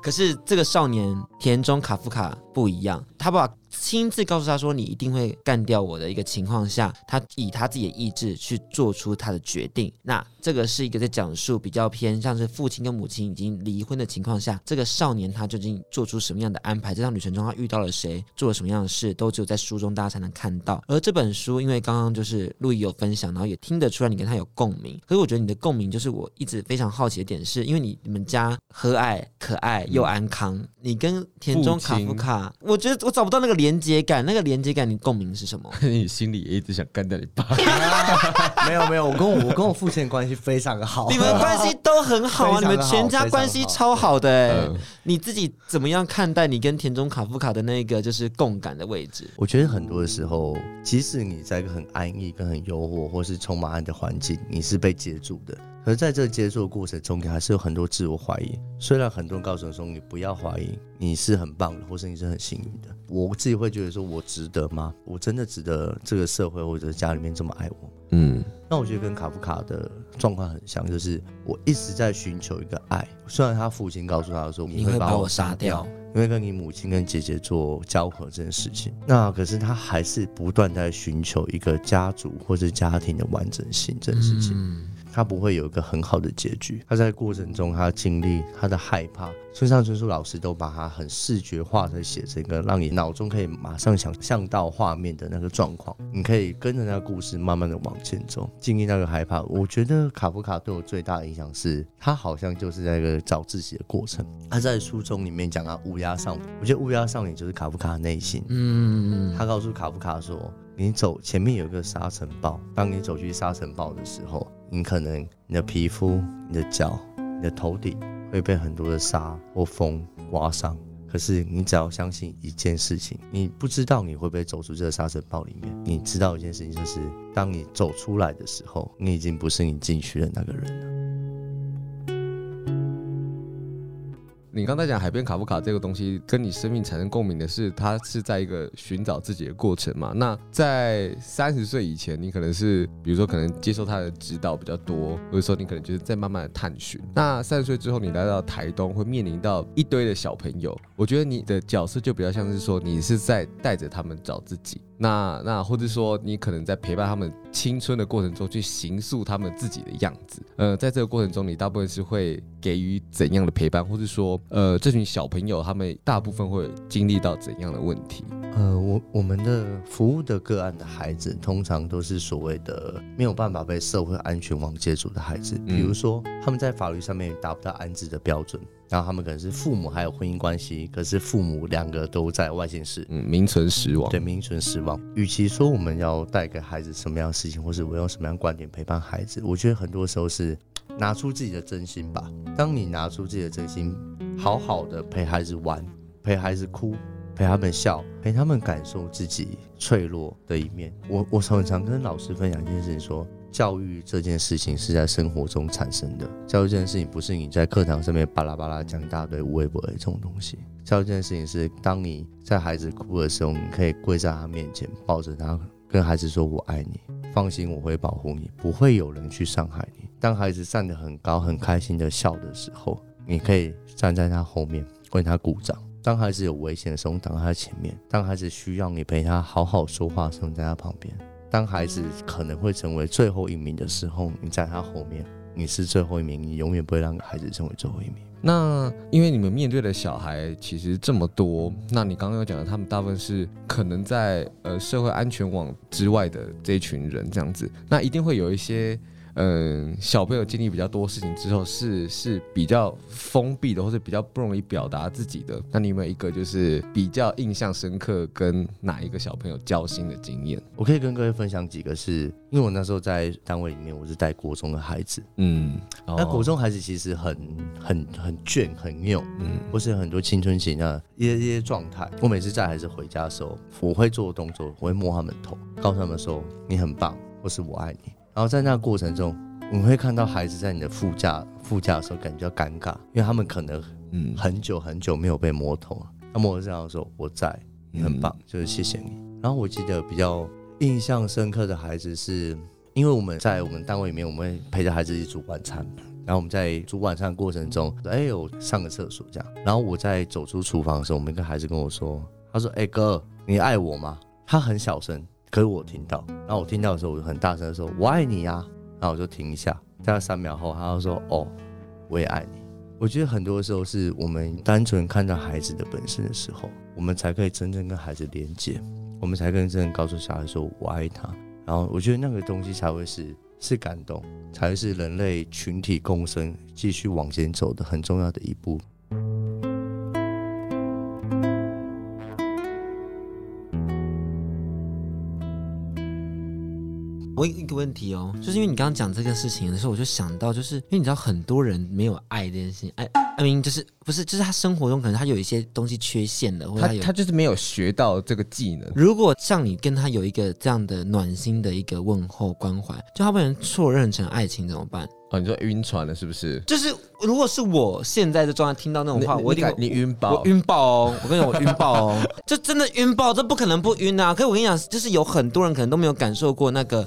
可是这个少年田中卡夫卡不一样，他爸爸。亲自告诉他说：“你一定会干掉我的一个情况下，他以他自己的意志去做出他的决定。那这个是一个在讲述比较偏像是父亲跟母亲已经离婚的情况下，这个少年他究竟做出什么样的安排？这趟旅程中他遇到了谁，做了什么样的事，都只有在书中大家才能看到。而这本书，因为刚刚就是陆毅有分享，然后也听得出来你跟他有共鸣。可是我觉得你的共鸣就是我一直非常好奇的点是，是因为你你们家和蔼可爱又安康，嗯、你跟田中卡夫卡，我觉得我找不到那个连接感，那个连接感，你共鸣是什么？你 心里也一直想干掉你爸？没有没有，我跟我我跟我父亲的关系非常的好，你们关系都很好啊，你们 全家关系超好的哎、欸。你自己怎么样看待你跟田中卡夫卡的那个就是共感的位置？我觉得很多的时候，即使你在一个很安逸、跟很诱惑或是充满爱的环境，你是被接住的。可是在这接触的过程中，你还是有很多自我怀疑。虽然很多人告诉你说，你不要怀疑，你是很棒的，或是你是很幸运的。我自己会觉得说，我值得吗？我真的值得这个社会或者家里面这么爱我？嗯，那我觉得跟卡夫卡的状况很像，就是我一直在寻求一个爱。虽然他父亲告诉他说，你会把我杀掉，因为跟你母亲跟姐姐做交合这件事情。那可是他还是不断在寻求一个家族或者家庭的完整性这件事情。嗯他不会有一个很好的结局。他在过程中，他经历他的害怕。村上春树老师都把他很视觉化的写成一个，让你脑中可以马上想象到画面的那个状况。你可以跟着那个故事慢慢的往前走，经历那个害怕。我觉得卡夫卡对我最大的影响是，他好像就是在一个找自己的过程。他在书中里面讲到乌鸦少女，我觉得乌鸦少女就是卡夫卡的内心。嗯，他告诉卡夫卡说，你走前面有一个沙尘暴，当你走去沙尘暴的时候。你可能你的皮肤、你的脚、你的头顶会被很多的沙或风刮伤，可是你只要相信一件事情，你不知道你会不会走出这个沙尘暴里面。你知道一件事情，就是当你走出来的时候，你已经不是你进去的那个人了。你刚才讲海边卡夫卡这个东西跟你生命产生共鸣的是，它是在一个寻找自己的过程嘛？那在三十岁以前，你可能是比如说可能接受他的指导比较多，或者说你可能就是在慢慢的探寻。那三十岁之后，你来到台东，会面临到一堆的小朋友，我觉得你的角色就比较像是说，你是在带着他们找自己。那那或者说，你可能在陪伴他们青春的过程中，去形塑他们自己的样子。呃，在这个过程中，你大部分是会给予怎样的陪伴，或者说，呃，这群小朋友他们大部分会经历到怎样的问题？呃，我我们的服务的个案的孩子，通常都是所谓的没有办法被社会安全网接住的孩子，比如说他们在法律上面达不到安置的标准。然后他们可能是父母还有婚姻关系，可是父母两个都在外县市，嗯，名存实亡。对，名存实亡。与其说我们要带给孩子什么样的事情，或是我用什么样的观点陪伴孩子，我觉得很多时候是拿出自己的真心吧。当你拿出自己的真心，好好的陪孩子玩，陪孩子哭，陪他们笑，陪他们感受自己脆弱的一面。我我常常跟老师分享一件事情说。教育这件事情是在生活中产生的。教育这件事情不是你在课堂上面巴拉巴拉讲一大堆无微不至这种东西。教育这件事情是当你在孩子哭的时候，你可以跪在他面前，抱着他，跟孩子说“我爱你”，放心，我会保护你，不会有人去伤害你。当孩子站得很高、很开心的笑的时候，你可以站在他后面为他鼓掌。当孩子有危险的时候，挡在他前面；当孩子需要你陪他好好说话的时候，你在他旁边。当孩子可能会成为最后一名的时候，你在他后面，你是最后一名，你永远不会让孩子成为最后一名。那因为你们面对的小孩其实这么多，那你刚刚有讲的，他们大部分是可能在呃社会安全网之外的这一群人这样子，那一定会有一些。嗯，小朋友经历比较多事情之后是，是是比较封闭的，或者比较不容易表达自己的。那你有没有一个就是比较印象深刻，跟哪一个小朋友交心的经验？我可以跟各位分享几个是，是因为我那时候在单位里面，我是带国中的孩子。嗯，那国中孩子其实很很很倦，很拗，嗯，或是很多青春期的一些一些状态。我每次带孩子回家的时候，我会做动作，我会摸他们头，告诉他们说你很棒，或是我爱你。然后在那个过程中，你会看到孩子在你的副驾副驾的时候感觉尴尬，因为他们可能嗯很久很久没有被摸头了。那么我这样说，我在，你很棒，就是谢谢你。然后我记得比较印象深刻的孩子是，因为我们在我们单位里面，我们会陪着孩子一起煮晚餐。然后我们在煮晚餐的过程中，哎，我上个厕所这样。然后我在走出厨房的时候，我们一个孩子跟我说，他说：“哎哥，你爱我吗？”他很小声。可是我听到，然后我听到的时候，我就很大声的说：“我爱你呀！”然后我就停一下，大概三秒后，他就说：“哦，我也爱你。”我觉得很多时候是我们单纯看到孩子的本身的时候，我们才可以真正跟孩子连接，我们才更真正告诉小孩说“我爱他”。然后我觉得那个东西才会是是感动，才会是人类群体共生、继续往前走的很重要的一步。我一个问题哦，就是因为你刚刚讲这个事情的时候，我就想到，就是因为你知道很多人没有爱这件事情，爱，I mean 就是不是，就是他生活中可能他有一些东西缺陷的，或者他他就是没有学到这个技能。如果像你跟他有一个这样的暖心的一个问候关怀，就他被人错认成爱情怎么办？哦，你说晕船了是不是？就是如果是我现在的状态，听到那种话，我一定你晕爆，我晕爆哦！我跟你讲，我晕爆哦！就真的晕爆，这不可能不晕啊！可是我跟你讲，就是有很多人可能都没有感受过那个。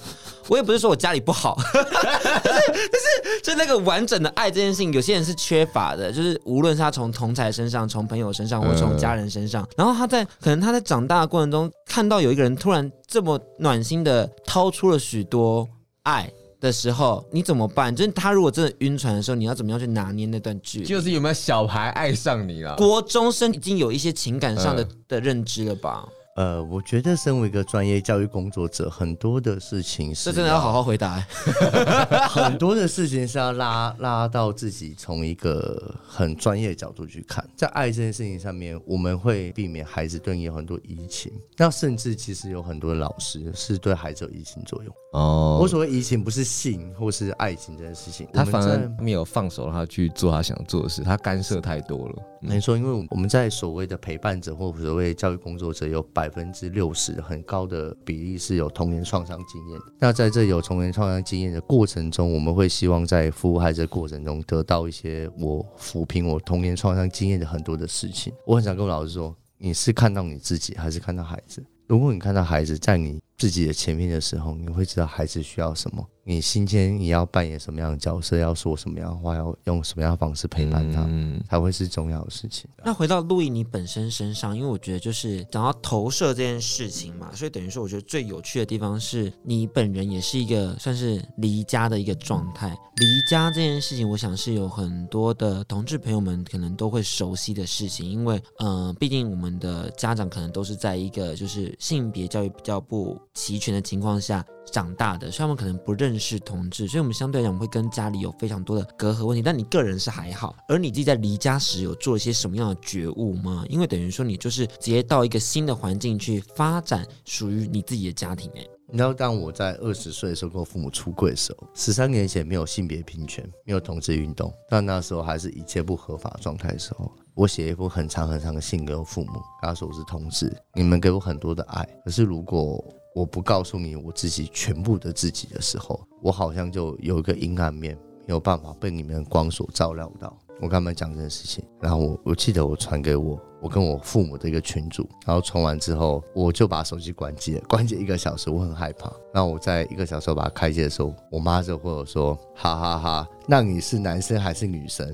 我也不是说我家里不好，但是就是就那个完整的爱这件事情，有些人是缺乏的。就是无论是他从同才身上、从朋友身上，或从家人身上，然后他在可能他在长大的过程中，看到有一个人突然这么暖心的掏出了许多爱。的时候你怎么办？就是他如果真的晕船的时候，你要怎么样去拿捏那段距离？就是有没有小孩爱上你了？国中生已经有一些情感上的、嗯、的认知了吧？呃，我觉得身为一个专业教育工作者，很多的事情是，这真的要好好回答。很多的事情是要拉拉到自己从一个很专业的角度去看，在爱这件事情上面，我们会避免孩子对你有很多移情。那甚至其实有很多老师是对孩子有移情作用。哦，我所谓移情不是性或是爱情这件事情，他反而没有放手让他去做他想做的事，他干涉太多了。没错，因为我们在所谓的陪伴者或所谓教育工作者有百。百分之六十很高的比例是有童年创伤经验。那在这有童年创伤经验的过程中，我们会希望在服务孩子过程中得到一些我抚平我童年创伤经验的很多的事情。我很想跟我老师说，你是看到你自己，还是看到孩子？如果你看到孩子在你自己的前面的时候，你会知道孩子需要什么。你今天你要扮演什么样的角色，要说什么样的话，要用什么样的方式陪伴他，嗯、才会是重要的事情。那回到路易你本身身上，因为我觉得就是讲到投射这件事情嘛，所以等于说，我觉得最有趣的地方是你本人也是一个算是离家的一个状态。离家这件事情，我想是有很多的同志朋友们可能都会熟悉的事情，因为呃，毕竟我们的家长可能都是在一个就是性别教育比较不齐全的情况下。长大的，所以他们可能不认识同志，所以我们相对来讲会跟家里有非常多的隔阂问题。但你个人是还好，而你自己在离家时有做一些什么样的觉悟吗？因为等于说你就是直接到一个新的环境去发展属于你自己的家庭。哎，你知道，当我在二十岁的时候跟我父母出柜的时候，十三年前没有性别平权，没有同志运动，但那时候还是一切不合法状态的时候，我写一封很长很长的信给我父母，跟他说我是同志，你们给我很多的爱，可是如果我不告诉你我自己全部的自己的时候，我好像就有一个阴暗面，没有办法被你们的光所照亮到。我跟他们讲这件事情，然后我我记得我传给我我跟我父母的一个群组，然后传完之后，我就把手机关机了，关机一个小时，我很害怕。然后我在一个小时把它开机的时候，我妈就会说：“哈哈哈哈，那你是男生还是女生？”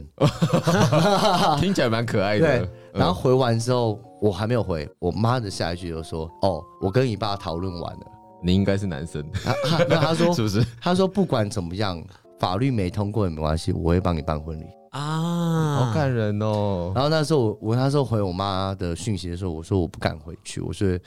听起来蛮可爱的。对，然后回完之后。我还没有回，我妈的下一句就说：“哦，我跟你爸讨论完了，你应该是男生。啊”那他说 是不是？他说不管怎么样，法律没通过也没关系，我会帮你办婚礼啊，好感人哦。然后那时候我我那时候回我妈的讯息的时候，我说我不敢回去，我说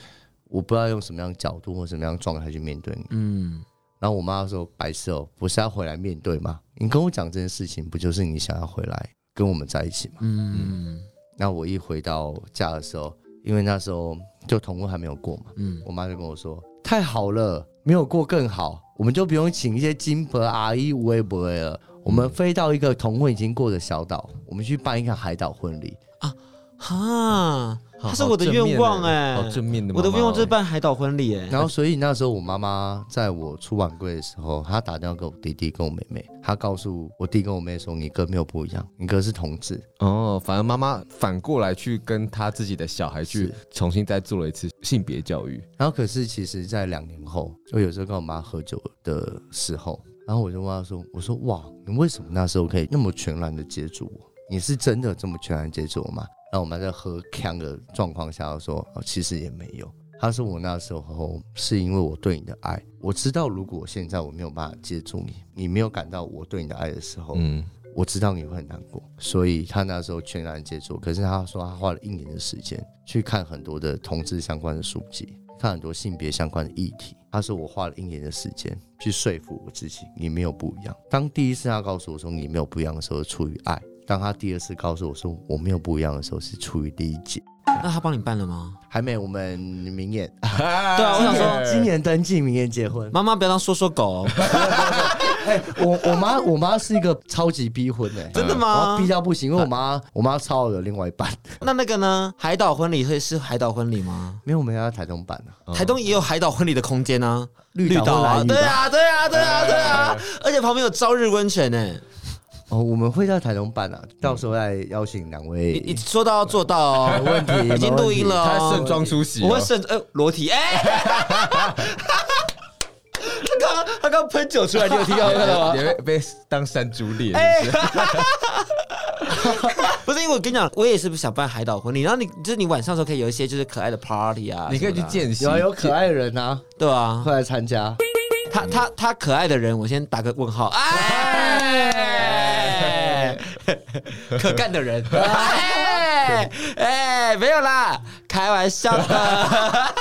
我不知道用什么样的角度或什么样的状态去面对你。嗯，然后我妈说：“白色哦，不是要回来面对吗？你跟我讲这件事情，不就是你想要回来跟我们在一起吗？”嗯。嗯那我一回到家的时候，因为那时候就同婚还没有过嘛，嗯，我妈就跟我说：“太好了，没有过更好，我们就不用请一些金箔阿姨、无微不微了，我们飞到一个同婚已经过的小岛，我们去办一个海岛婚礼啊，哈。”他是我的愿望哎，好正面的。我的愿望就是办海岛婚礼哎。然后，所以那时候我妈妈在我出晚柜的时候，她打电话给我弟弟跟我妹妹，她告诉我弟跟我妹说：“你哥没有不一样，你哥是同志。”哦，反而妈妈反过来去跟她自己的小孩去重新再做了一次性别教育。然后，可是其实，在两年后，我有时候跟我妈喝酒的时候，然后我就问她说：“我说哇，你为什么那时候可以那么全然的接住我？你是真的这么全然接住我吗？”那我们在喝锵的状况下说，哦，其实也没有。他说我那时候是因为我对你的爱，我知道如果现在我没有办法接住你，你没有感到我对你的爱的时候，嗯，我知道你会很难过。所以他那时候全然接住。可是他说他花了一年的时间去看很多的同志相关的书籍，看很多性别相关的议题。他说我花了一年的时间去说服我自己，你没有不一样。当第一次他告诉我说你没有不一样的时候，出于爱。当他第二次告诉我说我没有不一样的时候，是出于理解。那他帮你办了吗？还没，我们明年。对啊，我想说今年登记，明年结婚。妈妈不要当说说狗哦。哎，我我妈我妈是一个超级逼婚的，真的吗？逼到不行，因为我妈我妈超有另外一半。那那个呢？海岛婚礼会是海岛婚礼吗？没有，我们要台东办的。台东也有海岛婚礼的空间啊。绿岛啊，对啊，对啊，对啊，对啊，而且旁边有朝日温泉呢。哦，我们会在台中办啊，到时候再邀请两位。你说到要做到哦，没问题，已经录音了，他盛装出席，我会盛呃裸体，哎，他刚他刚喷酒出来，你有听到吗？也被被当山猪脸，不是？因为我跟你讲，我也是不想办海岛婚礼，然后你就是你晚上的时候可以有一些就是可爱的 party 啊，你可以去见习，有有可爱的人啊，对啊，会来参加。他他他可爱的人，我先打个问号，哎。可干的人，哎哎，没有啦，开玩笑的。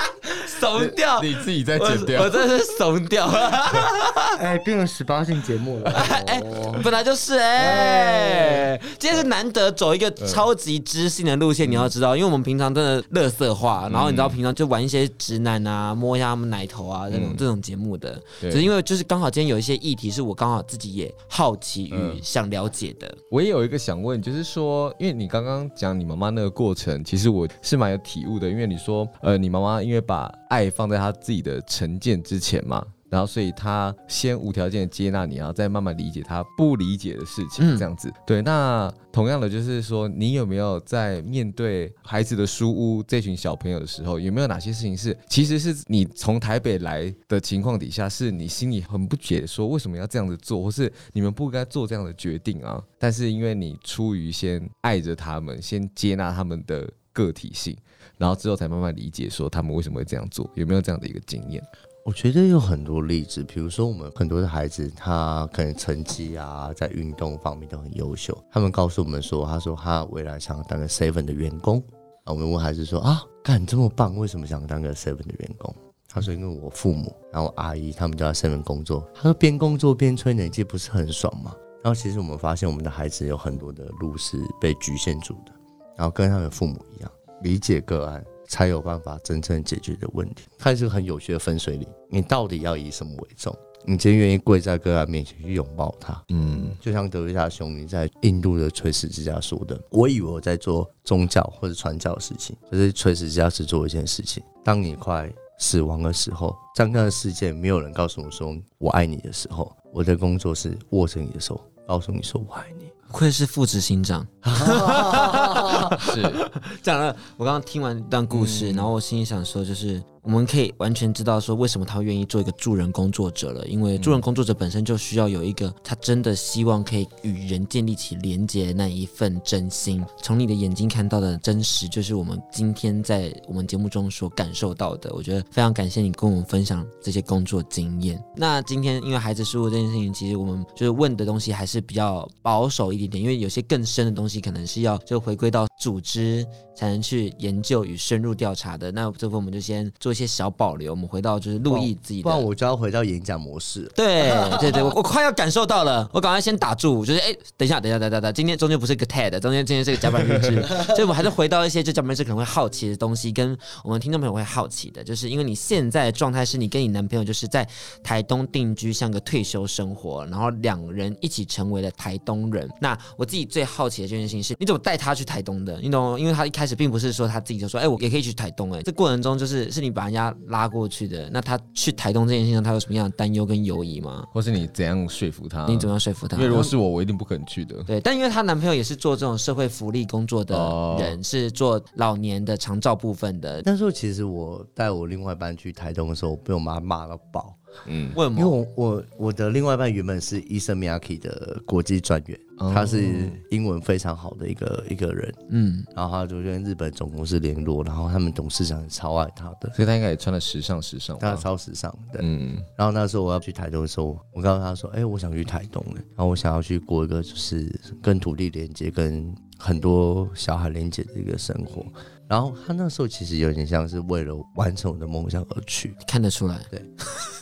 怂掉，你自己在剪掉，我真的是怂掉了。哎，变成十八禁节目了。哎，本来就是哎，今天是难得走一个超级知性的路线，你要知道，因为我们平常真的乐色话，然后你知道平常就玩一些直男啊，摸一下他们奶头啊这种这种节目的，只是因为就是刚好今天有一些议题是我刚好自己也好奇与想了解的。我也有一个想问，就是说，因为你刚刚讲你妈妈那个过程，其实我是蛮有体悟的，因为你说，呃，你妈妈因为把爱放在他自己的成见之前嘛。然后，所以他先无条件的接纳你，然后再慢慢理解他不理解的事情，这样子。嗯、对，那同样的就是说，你有没有在面对孩子的书屋这群小朋友的时候，有没有哪些事情是其实是你从台北来的情况底下，是你心里很不解，说为什么要这样子做，或是你们不应该做这样的决定啊？但是因为你出于先爱着他们，先接纳他们的个体性，然后之后才慢慢理解说他们为什么会这样做，有没有这样的一个经验？我觉得有很多例子，比如说我们很多的孩子，他可能成绩啊，在运动方面都很优秀。他们告诉我们说，他说他未来想当个 Seven 的员工。我们问孩子说啊，干这么棒，为什么想当个 Seven 的员工？他说因为我父母，然后阿姨他们都在 Seven 工作。他说边工作边吹冷气不是很爽吗？然后其实我们发现我们的孩子有很多的路是被局限住的，然后跟他们父母一样，理解个案。才有办法真正解决的问题。它是个很有趣的分水岭。你到底要以什么为重？你今天愿意跪在个案面前去拥抱他？嗯，就像德瑞莎兄弟在印度的垂死之家说的：“我以为我在做宗教或者传教的事情，可是垂死之家只做一件事情。当你快死亡的时候，在那个世界没有人告诉我说我爱你的时候，我的工作是握着你的手，告诉你说我爱你。”不愧是副执行长，是讲了。我刚刚听完一段故事，嗯、然后我心里想说，就是。我们可以完全知道说，为什么他愿意做一个助人工作者了，因为助人工作者本身就需要有一个他真的希望可以与人建立起连接的那一份真心。从你的眼睛看到的真实，就是我们今天在我们节目中所感受到的。我觉得非常感谢你跟我们分享这些工作经验。那今天因为孩子事务这件事情，其实我们就是问的东西还是比较保守一点点，因为有些更深的东西可能是要就回归到组织才能去研究与深入调查的。那这部分我们就先。些小保留，我们回到就是陆毅自己的，不然我就要回到演讲模式。对 对对，我我快要感受到了，我赶快先打住，就是哎，等一下，等一下，等等等，今天中间不是一个 TED，中间今天是个甲板日志，所以我们还是回到一些就甲板日志可能会好奇的东西，跟我们听众朋友会好奇的，就是因为你现在的状态是你跟你男朋友就是在台东定居，像个退休生活，然后两人一起成为了台东人。那我自己最好奇的这件事情是，你怎么带他去台东的？你懂？因为他一开始并不是说他自己就说，哎，我也可以去台东，哎，这过程中就是是你把人家拉过。去的，那他去台东这件事情上，他有什么样的担忧跟犹疑吗？或是你怎样说服他？你怎么样说服他？因为如果是我，我一定不肯去的。对，但因为她男朋友也是做这种社会福利工作的人，哦、是做老年的长照部分的。那时候其实我带我另外一半去台东的时候，被我妈骂到爆。嗯，为什么？因为我我我的另外一半原本是伊森米亚基的国际专员，哦、他是英文非常好的一个一个人，嗯，然后他就跟日本总公司联络，然后他们董事长也超爱他的，所以他应该也穿的时尚时尚，他超时尚的，嗯。然后那时候我要去台东的时候，我告诉他说，哎、欸，我想去台东，然后我想要去过一个就是跟土地连接、跟很多小孩连接的一个生活。然后他那时候其实有点像是为了完成我的梦想而去，看得出来。对，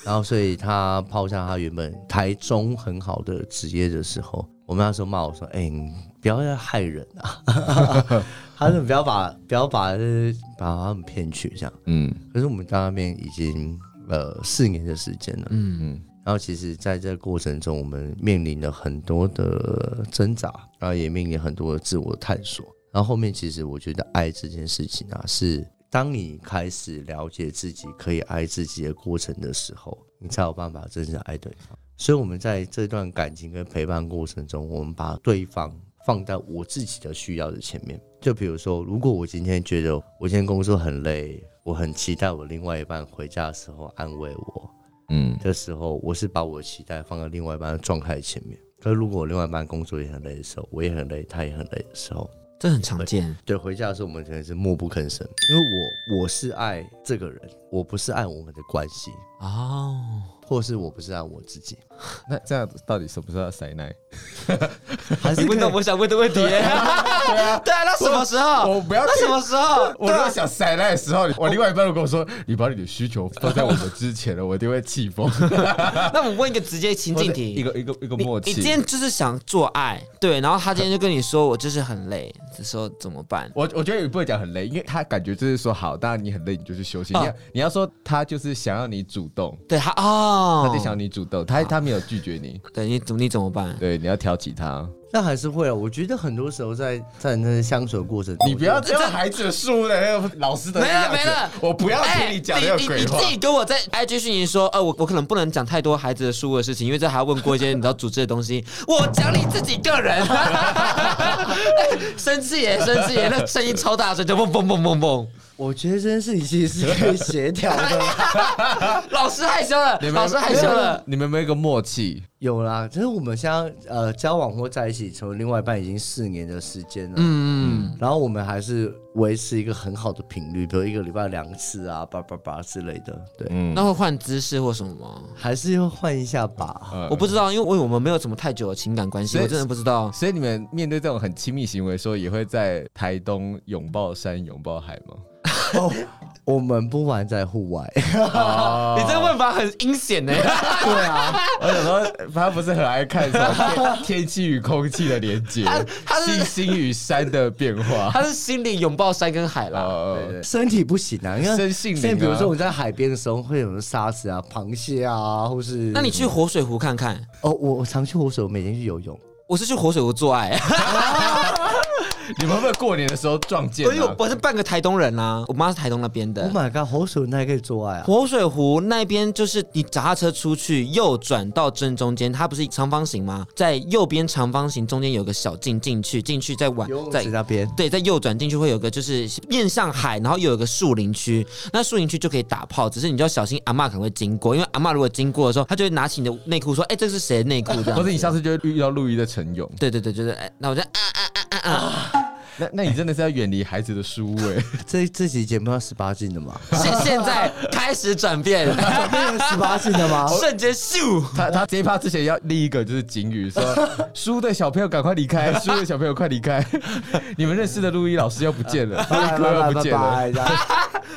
然后所以他抛下他原本台中很好的职业的时候，我们那时候骂我说：“哎，你不要再害人啊！” 他说：“不要把不要把把他们骗去这样。”嗯。可是我们在那边已经呃四年的时间了。嗯嗯。然后其实在这个过程中，我们面临了很多的挣扎，然后也面临很多的自我探索。然后后面其实我觉得爱这件事情啊，是当你开始了解自己可以爱自己的过程的时候，你才有办法真正爱对方。所以，我们在这段感情跟陪伴过程中，我们把对方放在我自己的需要的前面。就比如说，如果我今天觉得我今天工作很累，我很期待我另外一半回家的时候安慰我，嗯，的时候我是把我的期待放在另外一半的状态前面。可是，如果我另外一半工作也很累的时候，我也很累，他也很累的时候。这很常见对。对，回家的时候我们可能是默不吭声，因为我我是爱这个人，我不是爱我们的关系哦，或是我不是爱我自己。那这样到底什么时候要塞奶？还是问到我想问的问题？对啊，对啊，那什么么时候？我不要那什么时候？我如果想塞奶的时候，我另外一半如果跟我说，你把你的需求放在我们之前了，我一定会气疯。那我问一个直接情境题，一个一个一个默契。你今天就是想做爱，对，然后他今天就跟你说，我就是很累，这时候怎么办？我我觉得也不会讲很累，因为他感觉就是说好，当然你很累，你就去休息。你要你要说他就是想要你主动，对他哦，他就想要你主动，他他没有拒绝你，对你怎你怎么办？对，你要挑起他。那还是会啊，我觉得很多时候在在那些相处的过程，你不要教孩子书的那个老师的，没了没了，我不要听你讲那个鬼话。你自己跟我在 IG 讯息说，呃，我我可能不能讲太多孩子的书的事情，因为这还要问过一些你知道组织的东西。我讲你自己个人，生气耶，生气耶，那声音超大声，就嘣嘣嘣嘣嘣。我觉得这件事情其实是可以协调的。老师害羞了，老师害羞了。你们有没有一个默契？有啦，就是我们现在呃交往或在一起，成为另外一半已经四年的时间了。嗯嗯。然后我们还是维持一个很好的频率，比如一个礼拜两次啊，叭叭叭之类的。对。嗯。那会换姿势或什么吗？还是要换一下吧？嗯、我不知道，因为我我们没有什么太久的情感关系，我真的不知道。所以你们面对这种很亲密行为的时候，也会在台东拥抱山、拥抱海吗？哦，我们不玩在户外。哦、你这个问法很阴险呢。对啊，我想说他不是很爱看什么 天气与空气的连接，星星与山的变化。他是心里拥抱山跟海了，哦、对对，身体不行啊。因为身性灵、啊，比如说我在海边的时候，会有什么沙子啊、螃蟹啊，或是……那你去活水湖看看。哦，我我常去活水湖，每天去游泳。我是去活水湖做爱。你们会不会过年的时候撞见？因为我是半个台东人啊，我妈是台东那边的。Oh my god，活水湖那还可以做爱啊！活水湖那边就是你脚踏车出去，右转到正中间，它不是长方形吗？在右边长方形中间有个小径进去，进去再往在那边。对，在右转进去会有个就是面向海，然后又有个树林区，那树林区就可以打炮，只是你就要小心阿妈可能会经过，因为阿妈如果经过的时候，她就会拿起你的内裤说：“哎、欸，这是谁的内裤？”这样。或者你下次就会遇到陆一的陈勇。对对对，就是哎，那我就啊啊啊啊啊！那那你真的是要远离孩子的书欸。这这期节目要十八禁的吗？现现在开始转变，变成十八禁的吗？瞬间咻！他他这一趴之前要立一个就是警语，说书的小朋友赶快离开，书的小朋友快离开，你们认识的陆毅老师要不见了，陆一哥要不见了。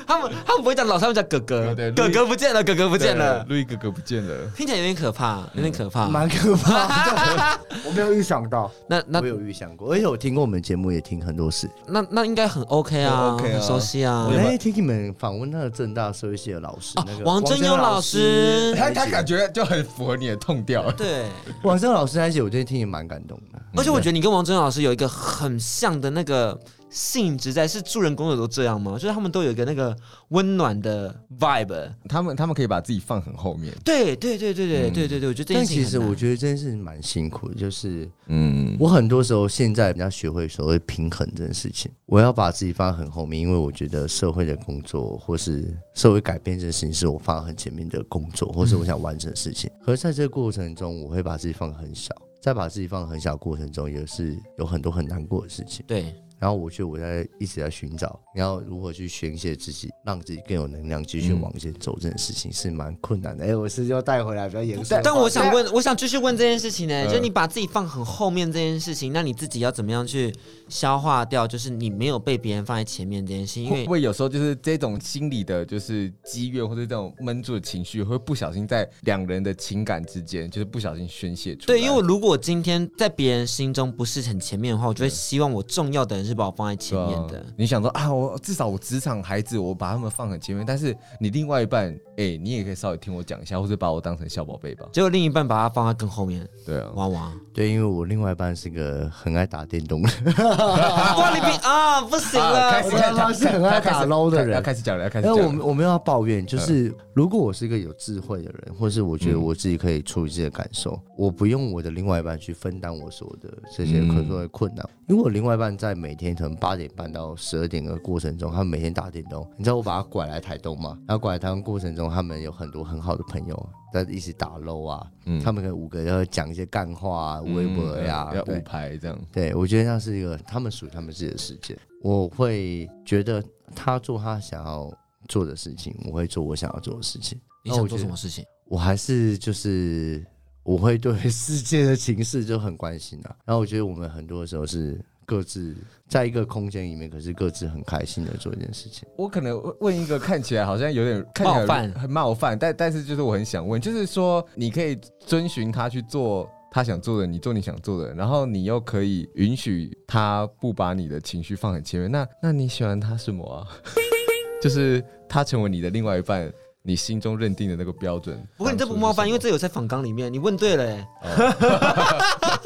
他们他们不会讲老师，他们叫哥哥，哥哥不见了，哥哥不见了，陆毅哥哥不见了，听起来有点可怕，有点可怕，蛮可怕。我没有预想到，那那我有预想过，而且我听过我们节目也听。很多事，那那应该很 OK 啊，很熟悉啊。我那天听你们访问那个正大社会系的老师，那个王真优老师，他他感觉就很符合你的痛调。对，王真优老师那些，我最近听也蛮感动的。而且我觉得你跟王真优老师有一个很像的那个。性质在是助人工作都这样吗？就是他们都有一个那个温暖的 vibe，他们他们可以把自己放很后面。对对对对对对对对，我觉得。但其实我觉得这件事情蛮辛苦的，就是嗯，我很多时候现在比较学会所谓平衡这件事情，我要把自己放很后面，因为我觉得社会的工作或是社会改变这件事情是我放很前面的工作，或是我想完成的事情。可是在这个过程中，我会把自己放很小，在把自己放很小过程中，也是有很多很难过的事情。对。然后我觉得我在一直在寻找，然后如何去宣泄自己，让自己更有能量继续往前走，这件事情是蛮困难的。哎，我是要带回来比较严肃。但我想问，我想继续问这件事情呢，就是你把自己放很后面这件事情，那你自己要怎么样去消化掉？就是你没有被别人放在前面这件事情，因为会不会有时候就是这种心理的，就是积怨或者这种闷住的情绪，会不小心在两人的情感之间，就是不小心宣泄出来。对，因为如果今天在别人心中不是很前面的话，我就会希望我重要的人是把我放在前面。的，你想说啊，我至少我职场孩子，我把他们放很前面。但是你另外一半，哎、欸，你也可以稍微听我讲一下，或者把我当成小宝贝吧。结果另一半把他放在更后面，对啊，哇哇，对，因为我另外一半是个很爱打电动的，哇，你比啊，不行了，开始他是很爱打 LOL 的人，要开始讲了，要开始讲。我们我们要抱怨，就是如果我是一个有智慧的人，或是我觉得我自己可以处理自己的感受，嗯、我不用我的另外一半去分担我所有的这些可能的困难，因为我另外一半在每天可能八点半到十二点。的过程中，他每天打电动，你知道我把他拐来台东吗？然后拐来台东过程中，他们有很多很好的朋友在一起打 LOL 啊，嗯、他们可能五个要讲一些干话啊、微博呀，要五排这样。对，我觉得那是一个他们属于他们自己的世界。我会觉得他做他想要做的事情，我会做我想要做的事情。你想做什么事情？我还是就是我会对世界的情势就很关心啊。然后我觉得我们很多时候是。各自在一个空间里面，可是各自很开心的做一件事情。我可能问一个看起来好像有点 看起来冒犯，很冒犯，但但是就是我很想问，就是说你可以遵循他去做他想做的，你做你想做的，然后你又可以允许他不把你的情绪放很前面。那那你喜欢他什么啊？就是他成为你的另外一半。你心中认定的那个标准，不过你这不冒犯，因为这有在访纲里面，你问对了、欸。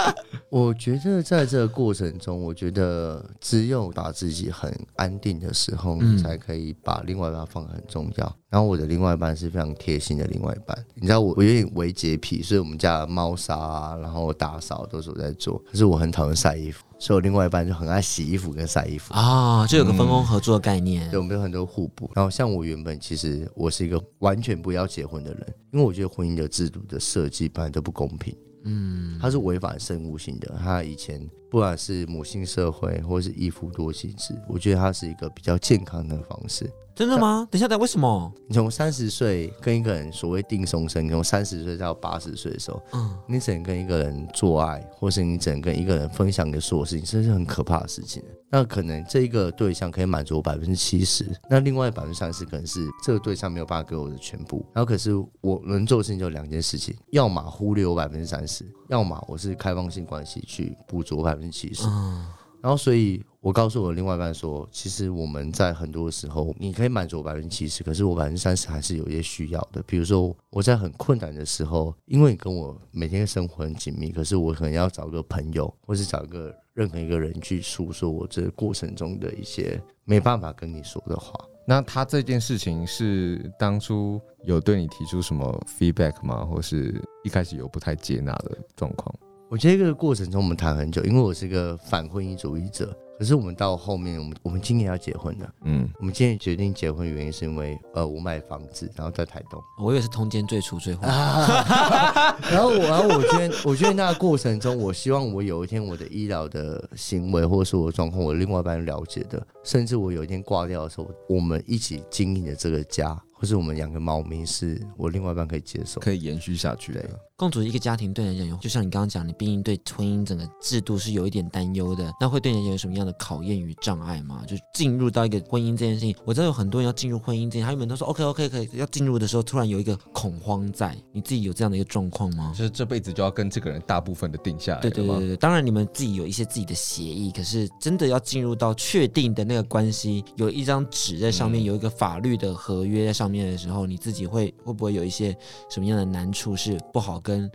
我觉得在这个过程中，我觉得只有把自己很安定的时候，你才可以把另外一半放很重要。然后我的另外一半是非常贴心的另外一半，你知道我我有点微洁癖，所以我们家的猫砂啊，然后打扫都是我在做。可是我很讨厌晒衣服，所以我另外一半就很爱洗衣服跟晒衣服啊，就有个分工合作的概念。对，我们有很多互补。然后像我原本其实我是一个完全不要结婚的人，因为我觉得婚姻的制度的设计本来都不公平。嗯，它是违反生物性的。它以前不管是母性社会，或是一夫多妻制，我觉得它是一个比较健康的方式。真的吗？等一下，等为什么？你从三十岁跟一个人所谓定终身，从三十岁到八十岁的时候，嗯，你只能跟一个人做爱，或是你只能跟一个人分享你的所有事情，这是很可怕的事情。那可能这一个对象可以满足我百分之七十，那另外百分之三十可能是这个对象没有办法给我的全部。然后可是我能做的事情就两件事情：要么忽略我百分之三十，要么我是开放性关系去补足百分之七十。嗯然后，所以我告诉我另外一半说，其实我们在很多时候，你可以满足我百分之七十，可是我百分之三十还是有一些需要的。比如说，我在很困难的时候，因为你跟我每天生活很紧密，可是我可能要找个朋友，或是找个任何一个人去诉说我这个过程中的一些没办法跟你说的话。那他这件事情是当初有对你提出什么 feedback 吗？或是一开始有不太接纳的状况？我觉得这个过程中我们谈很久，因为我是一个反婚姻主义者。可是我们到后面，我们我们今年要结婚了。嗯，我们今年决定结婚原因是因为，呃，我买房子，然后在台东。我以为是通奸最初最后。然后我，然后我觉得，我觉得那个过程中，我希望我有一天我的医疗的行为或者是我的状况，我另外一半了解的，甚至我有一天挂掉的时候，我们一起经营的这个家，或是我们养个猫咪，是我另外一半可以接受，可以延续下去的。共组一个家庭对你来讲，就像你刚刚讲，你毕竟对婚姻整个制度是有一点担忧的，那会对你来讲有什么样的考验与障碍吗？就进入到一个婚姻这件事情，我知道有很多人要进入婚姻这件，他们都说 OK OK 可以，要进入的时候突然有一个恐慌在，你自己有这样的一个状况吗？就是这辈子就要跟这个人大部分的定下来。对对对对，当然你们自己有一些自己的协议，可是真的要进入到确定的那个关系，有一张纸在上面，有一个法律的合约在上面的时候，你自己会会不会有一些什么样的难处是不好跟？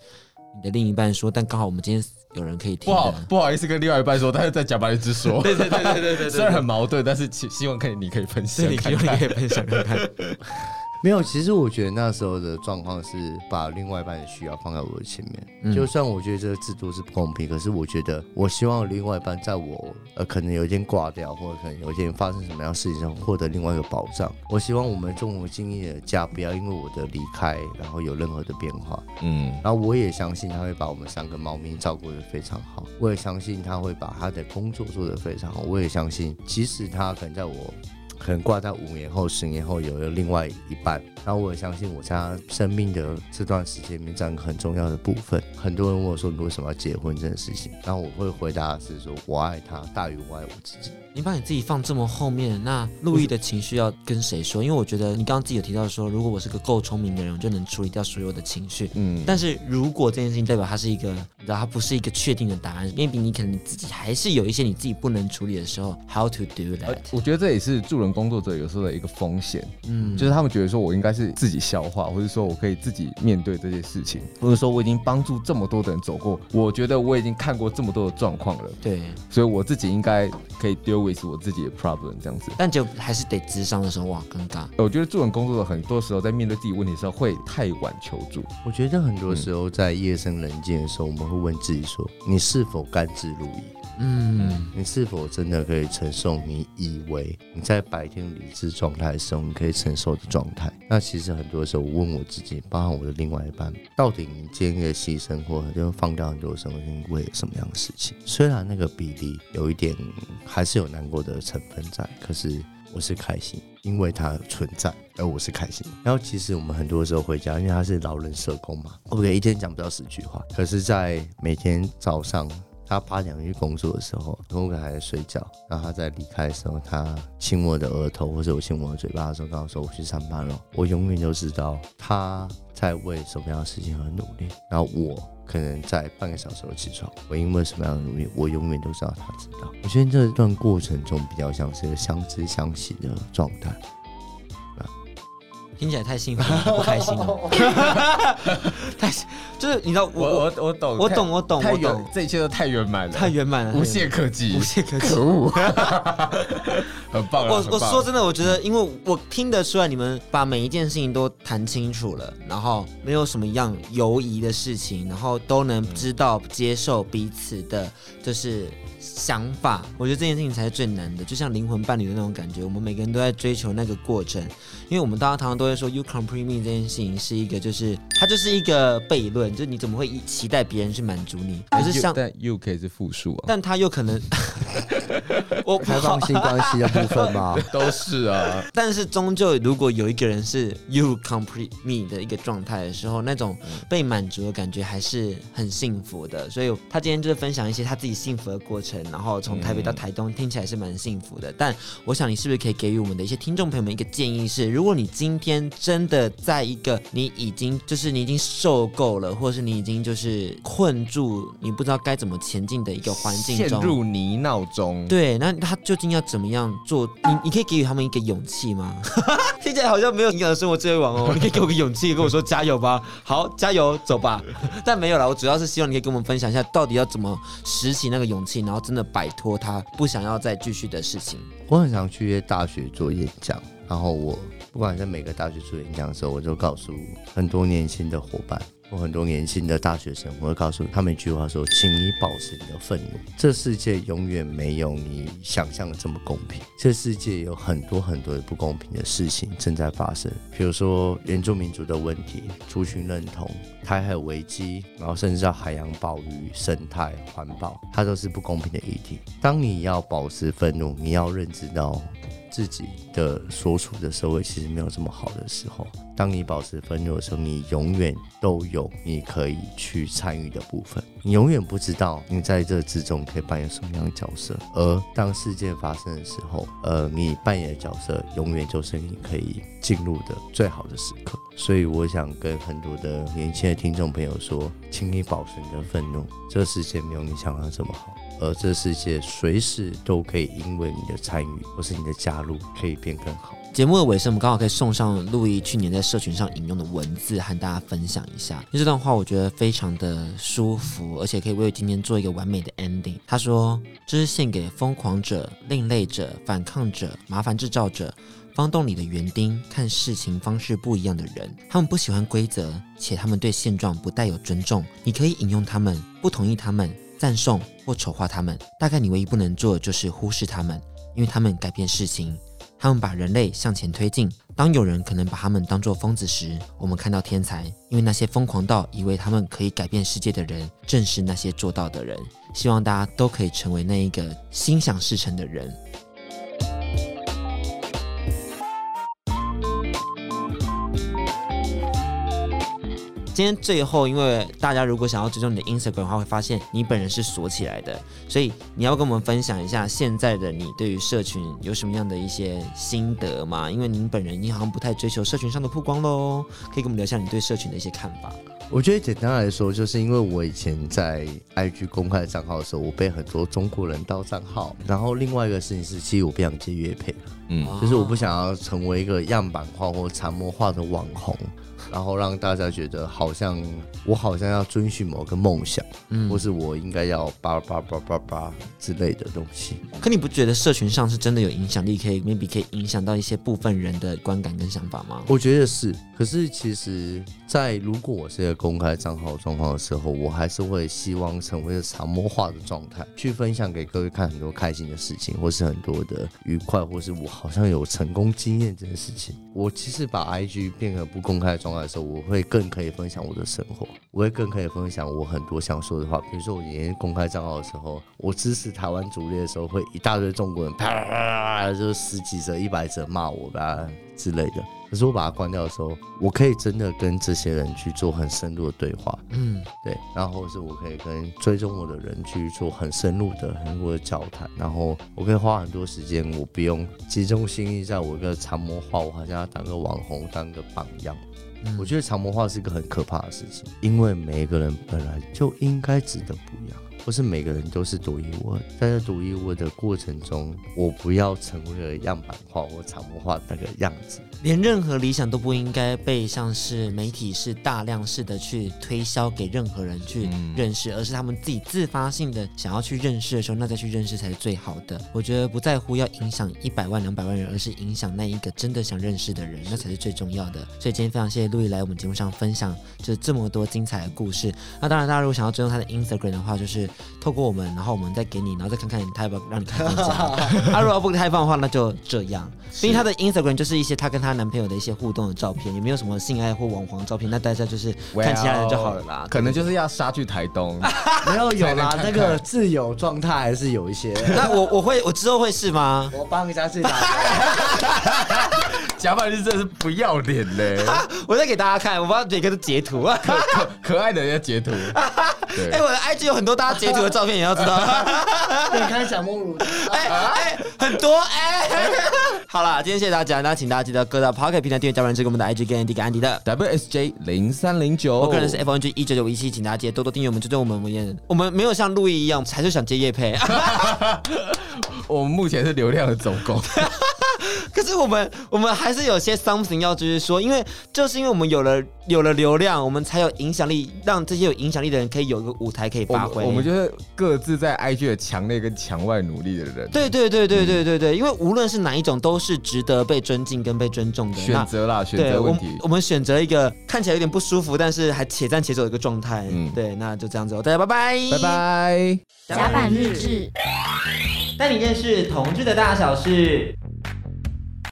你的另一半说，但刚好我们今天有人可以听。不好，不好意思跟另外一半说，但是在假白日之说。对对对对对对，虽然很矛盾，但是希希望可以你可以分享看看，你可以分享看看。没有，其实我觉得那时候的状况是把另外一半的需要放在我的前面。嗯、就算我觉得这个制度是不公平，可是我觉得我希望另外一半在我呃可能有一天挂掉，或者可能有一天发生什么样的事情上获得另外一个保障。我希望我们共同经营的家不要因为我的离开，然后有任何的变化。嗯，然后我也相信他会把我们三个猫咪照顾得非常好。我也相信他会把他的工作做得非常好。我也相信，即使他可能在我。可能挂在五年后、十年后有了另外一半，然后我也相信我在他生命的这段时间里面占很重要的部分。很多人问我说：“你为什么要结婚这件事情？”然后我会回答是说：“我爱他大于我爱我自己。”你把你自己放这么后面，那陆毅的情绪要跟谁说？因为我觉得你刚刚自己有提到说，如果我是个够聪明的人，我就能处理掉所有的情绪。嗯，但是如果这件事情代表它是一个，你知道它不是一个确定的答案，maybe 你可能你自己还是有一些你自己不能处理的时候，how to do that？我觉得这也是助人工作者有时候的一个风险。嗯，就是他们觉得说我应该是自己消化，或者说我可以自己面对这些事情，或者说我已经帮助这么多的人走过，我觉得我已经看过这么多的状况了。对，所以我自己应该可以 deal with 我自己的 problem。这样子，但就还是得智商的时候，哇，尴尬。我觉得助人工作者很多时候在面对自己问题的时候会太晚求助。我觉得很多时候在夜深人静的时候，我们会问自己说：你是否甘之如飴？嗯，你是否真的可以承受你以为你在白天理智状态的时候你可以承受的状态？那其实很多时候我问我自己，包含我的另外一半，到底你今天的牺牲或者就放掉很多生活，为了什么样的事情？虽然那个比例有一点还是有难过的成分在，可是我是开心，因为它存在，而我是开心。然后其实我们很多时候回家，因为他是老人社工嘛，我可以一天讲不到十句话，可是，在每天早上。他八点去工作的时候，我可能还在睡觉，然后他在离开的时候，他亲我的额头或者我亲我的嘴巴的时候，跟我说我去上班了。我永远都知道他在为什么样的事情而努力，然后我可能在半个小时后起床，我因为什么样的努力，我永远都知道他知道。我觉得这段过程中比较像是一个相知相惜的状态。听起来太幸福，不开心了。太就是你知道，我我我懂，我懂，我懂，太我懂，这一切都太圆满了，太圆满了，无懈可击，无懈可击，可恶，很棒。我我说真的，我觉得，因为我听得出来，你们把每一件事情都谈清楚了，然后没有什么样犹疑的事情，然后都能知道接受彼此的，就是。想法，我觉得这件事情才是最难的，就像灵魂伴侣的那种感觉。我们每个人都在追求那个过程，因为我们大家常常都会说 “you complete me” 这件事情是一个，就是它就是一个悖论，就是你怎么会期待别人去满足你？可是像但 “you” 可以是复数啊，但他又可能 我开放性关系的部分嘛，都是啊。但是终究，如果有一个人是 “you complete me” 的一个状态的时候，那种被满足的感觉还是很幸福的。所以他今天就是分享一些他自己幸福的过程。然后从台北到台东，听起来是蛮幸福的。但我想，你是不是可以给予我们的一些听众朋友们一个建议是：如果你今天真的在一个你已经就是你已经受够了，或是你已经就是困住，你不知道该怎么前进的一个环境中，陷入泥淖中。对，那他究竟要怎么样做？你你可以给予他们一个勇气吗？听起来好像没有营养的生活智慧王哦。你可以给我个勇气，跟我说加油吧。好，加油，走吧。但没有了，我主要是希望你可以跟我们分享一下，到底要怎么拾起那个勇气，然后真的摆脱他不想要再继续的事情。我很想去约大学做演讲，然后我不管在每个大学做演讲的时候，我就告诉很多年轻的伙伴。我很多年轻的大学生，我会告诉他们一句话说：“请你保持你的愤怒，这世界永远没有你想象的这么公平。这世界有很多很多的不公平的事情正在发生，比如说原住民族的问题、族群认同、台海危机，然后甚至到海洋保育、生态环保，它都是不公平的议题。当你要保持愤怒，你要认知到。”自己的所处的社会其实没有这么好的时候，当你保持愤怒的时候，你永远都有你可以去参与的部分。你永远不知道你在这之中可以扮演什么样的角色，而当事件发生的时候，呃，你扮演的角色永远就是你可以进入的最好的时刻。所以我想跟很多的年轻的听众朋友说，请你保持你的愤怒，这世界没有你想象这么好。而这世界随时都可以因为你的参与或是你的加入，可以变更好。节目的尾声，我们刚好可以送上路易去年在社群上引用的文字，和大家分享一下。因为这段话我觉得非常的舒服，而且可以为今天做一个完美的 ending。他说：“这是献给疯狂者、另类者、反抗者、麻烦制造者、方洞里的园丁、看事情方式不一样的人。他们不喜欢规则，且他们对现状不带有尊重。你可以引用他们，不同意他们。”赞颂或丑化他们，大概你唯一不能做的就是忽视他们，因为他们改变事情，他们把人类向前推进。当有人可能把他们当作疯子时，我们看到天才，因为那些疯狂到以为他们可以改变世界的人，正是那些做到的人。希望大家都可以成为那一个心想事成的人。今天最后，因为大家如果想要追踪你的 Instagram 的话，会发现你本人是锁起来的，所以你要跟我们分享一下现在的你对于社群有什么样的一些心得吗？因为您本人你好像不太追求社群上的曝光喽，可以跟我们聊一下你对社群的一些看法。我觉得简单来说，就是因为我以前在 IG 公开账号的时候，我被很多中国人盗账号，然后另外一个事情是，其实我不想接约配，嗯，就是我不想要成为一个样板化或潜移默化的网红。然后让大家觉得好像我好像要遵循某个梦想，嗯，或是我应该要叭叭叭叭叭之类的东西。可你不觉得社群上是真的有影响力，可以 maybe 可以影响到一些部分人的观感跟想法吗？我觉得是。可是其实，在如果我是一个公开账号状况的时候，我还是会希望成为一个常模化的状态，去分享给各位看很多开心的事情，或是很多的愉快，或是我好像有成功经验这件事情。我其实把 IG 变成不公开的状态。的时候，我会更可以分享我的生活，我会更可以分享我很多想说的话。比如说，我以前公开账号的时候，我支持台湾主力的时候，会一大堆中国人啪啪啪啪，就是十几折、一百折骂我吧之类的。可是我把它关掉的时候，我可以真的跟这些人去做很深入的对话，嗯，对，然后是我可以跟追踪我的人去做很深入的、很深入的交谈，然后我可以花很多时间，我不用集中心力在我一个长模化，我好像要当个网红、当个榜样。我觉得长模化是一个很可怕的事情，因为每一个人本来就应该值得不一样。不是每个人都是独一无二，在这独一无二的过程中，我不要成为了样板化或长模化那个样子。连任何理想都不应该被像是媒体是大量式的去推销给任何人去认识，嗯、而是他们自己自发性的想要去认识的时候，那再去认识才是最好的。我觉得不在乎要影响一百万两百万人，而是影响那一个真的想认识的人，那才是最重要的。所以今天非常谢谢陆毅来我们节目上分享，就是这么多精彩的故事。那当然，大家如果想要追踪他的 Instagram 的话，就是。透过我们，然后我们再给你，然后再看看他要不要让你开放。他如果不开放的话，那就这样。因为他的 Instagram 就是一些他跟他男朋友的一些互动的照片，也没有什么性爱或网黄照片。那大家就是看其他人就好了啦。可能就是要杀去台东，没 有有啦，那个自由状态还是有一些。那我我会我之后会是吗？我帮一下试。甲板日真的是不要脸嘞！我再给大家看，我把每个都截图啊，可可可爱的人家截图。哎，我的 IG 有很多大家截图的照片，也要知道。你看小梦如，哎哎，很多哎。好了，今天谢谢大家，那请大家记得各大 Podcast 平台订阅甲板日志，给我们的 IG 跟 Andy 给安迪的 WSJ 零三零九，我个人是 FNG 一九九一七，请大家记得多多订阅我们，追踪我们，我们我们没有像路易一样，还是想接叶配。我们目前是流量的总共。可是我们我们还是有些 something 要就是说，因为就是因为我们有了有了流量，我们才有影响力，让这些有影响力的人可以有一个舞台可以发挥。我们就是各自在 IG 的墙内跟墙外努力的人。对对对对对对对，因为无论是哪一种，都是值得被尊敬跟被尊重的选择啦。选择问题，我，我们选择一个看起来有点不舒服，但是还且战且走的一个状态。嗯，对，那就这样子哦，大家拜拜，拜拜。甲板日志，带你认识同志的大小事。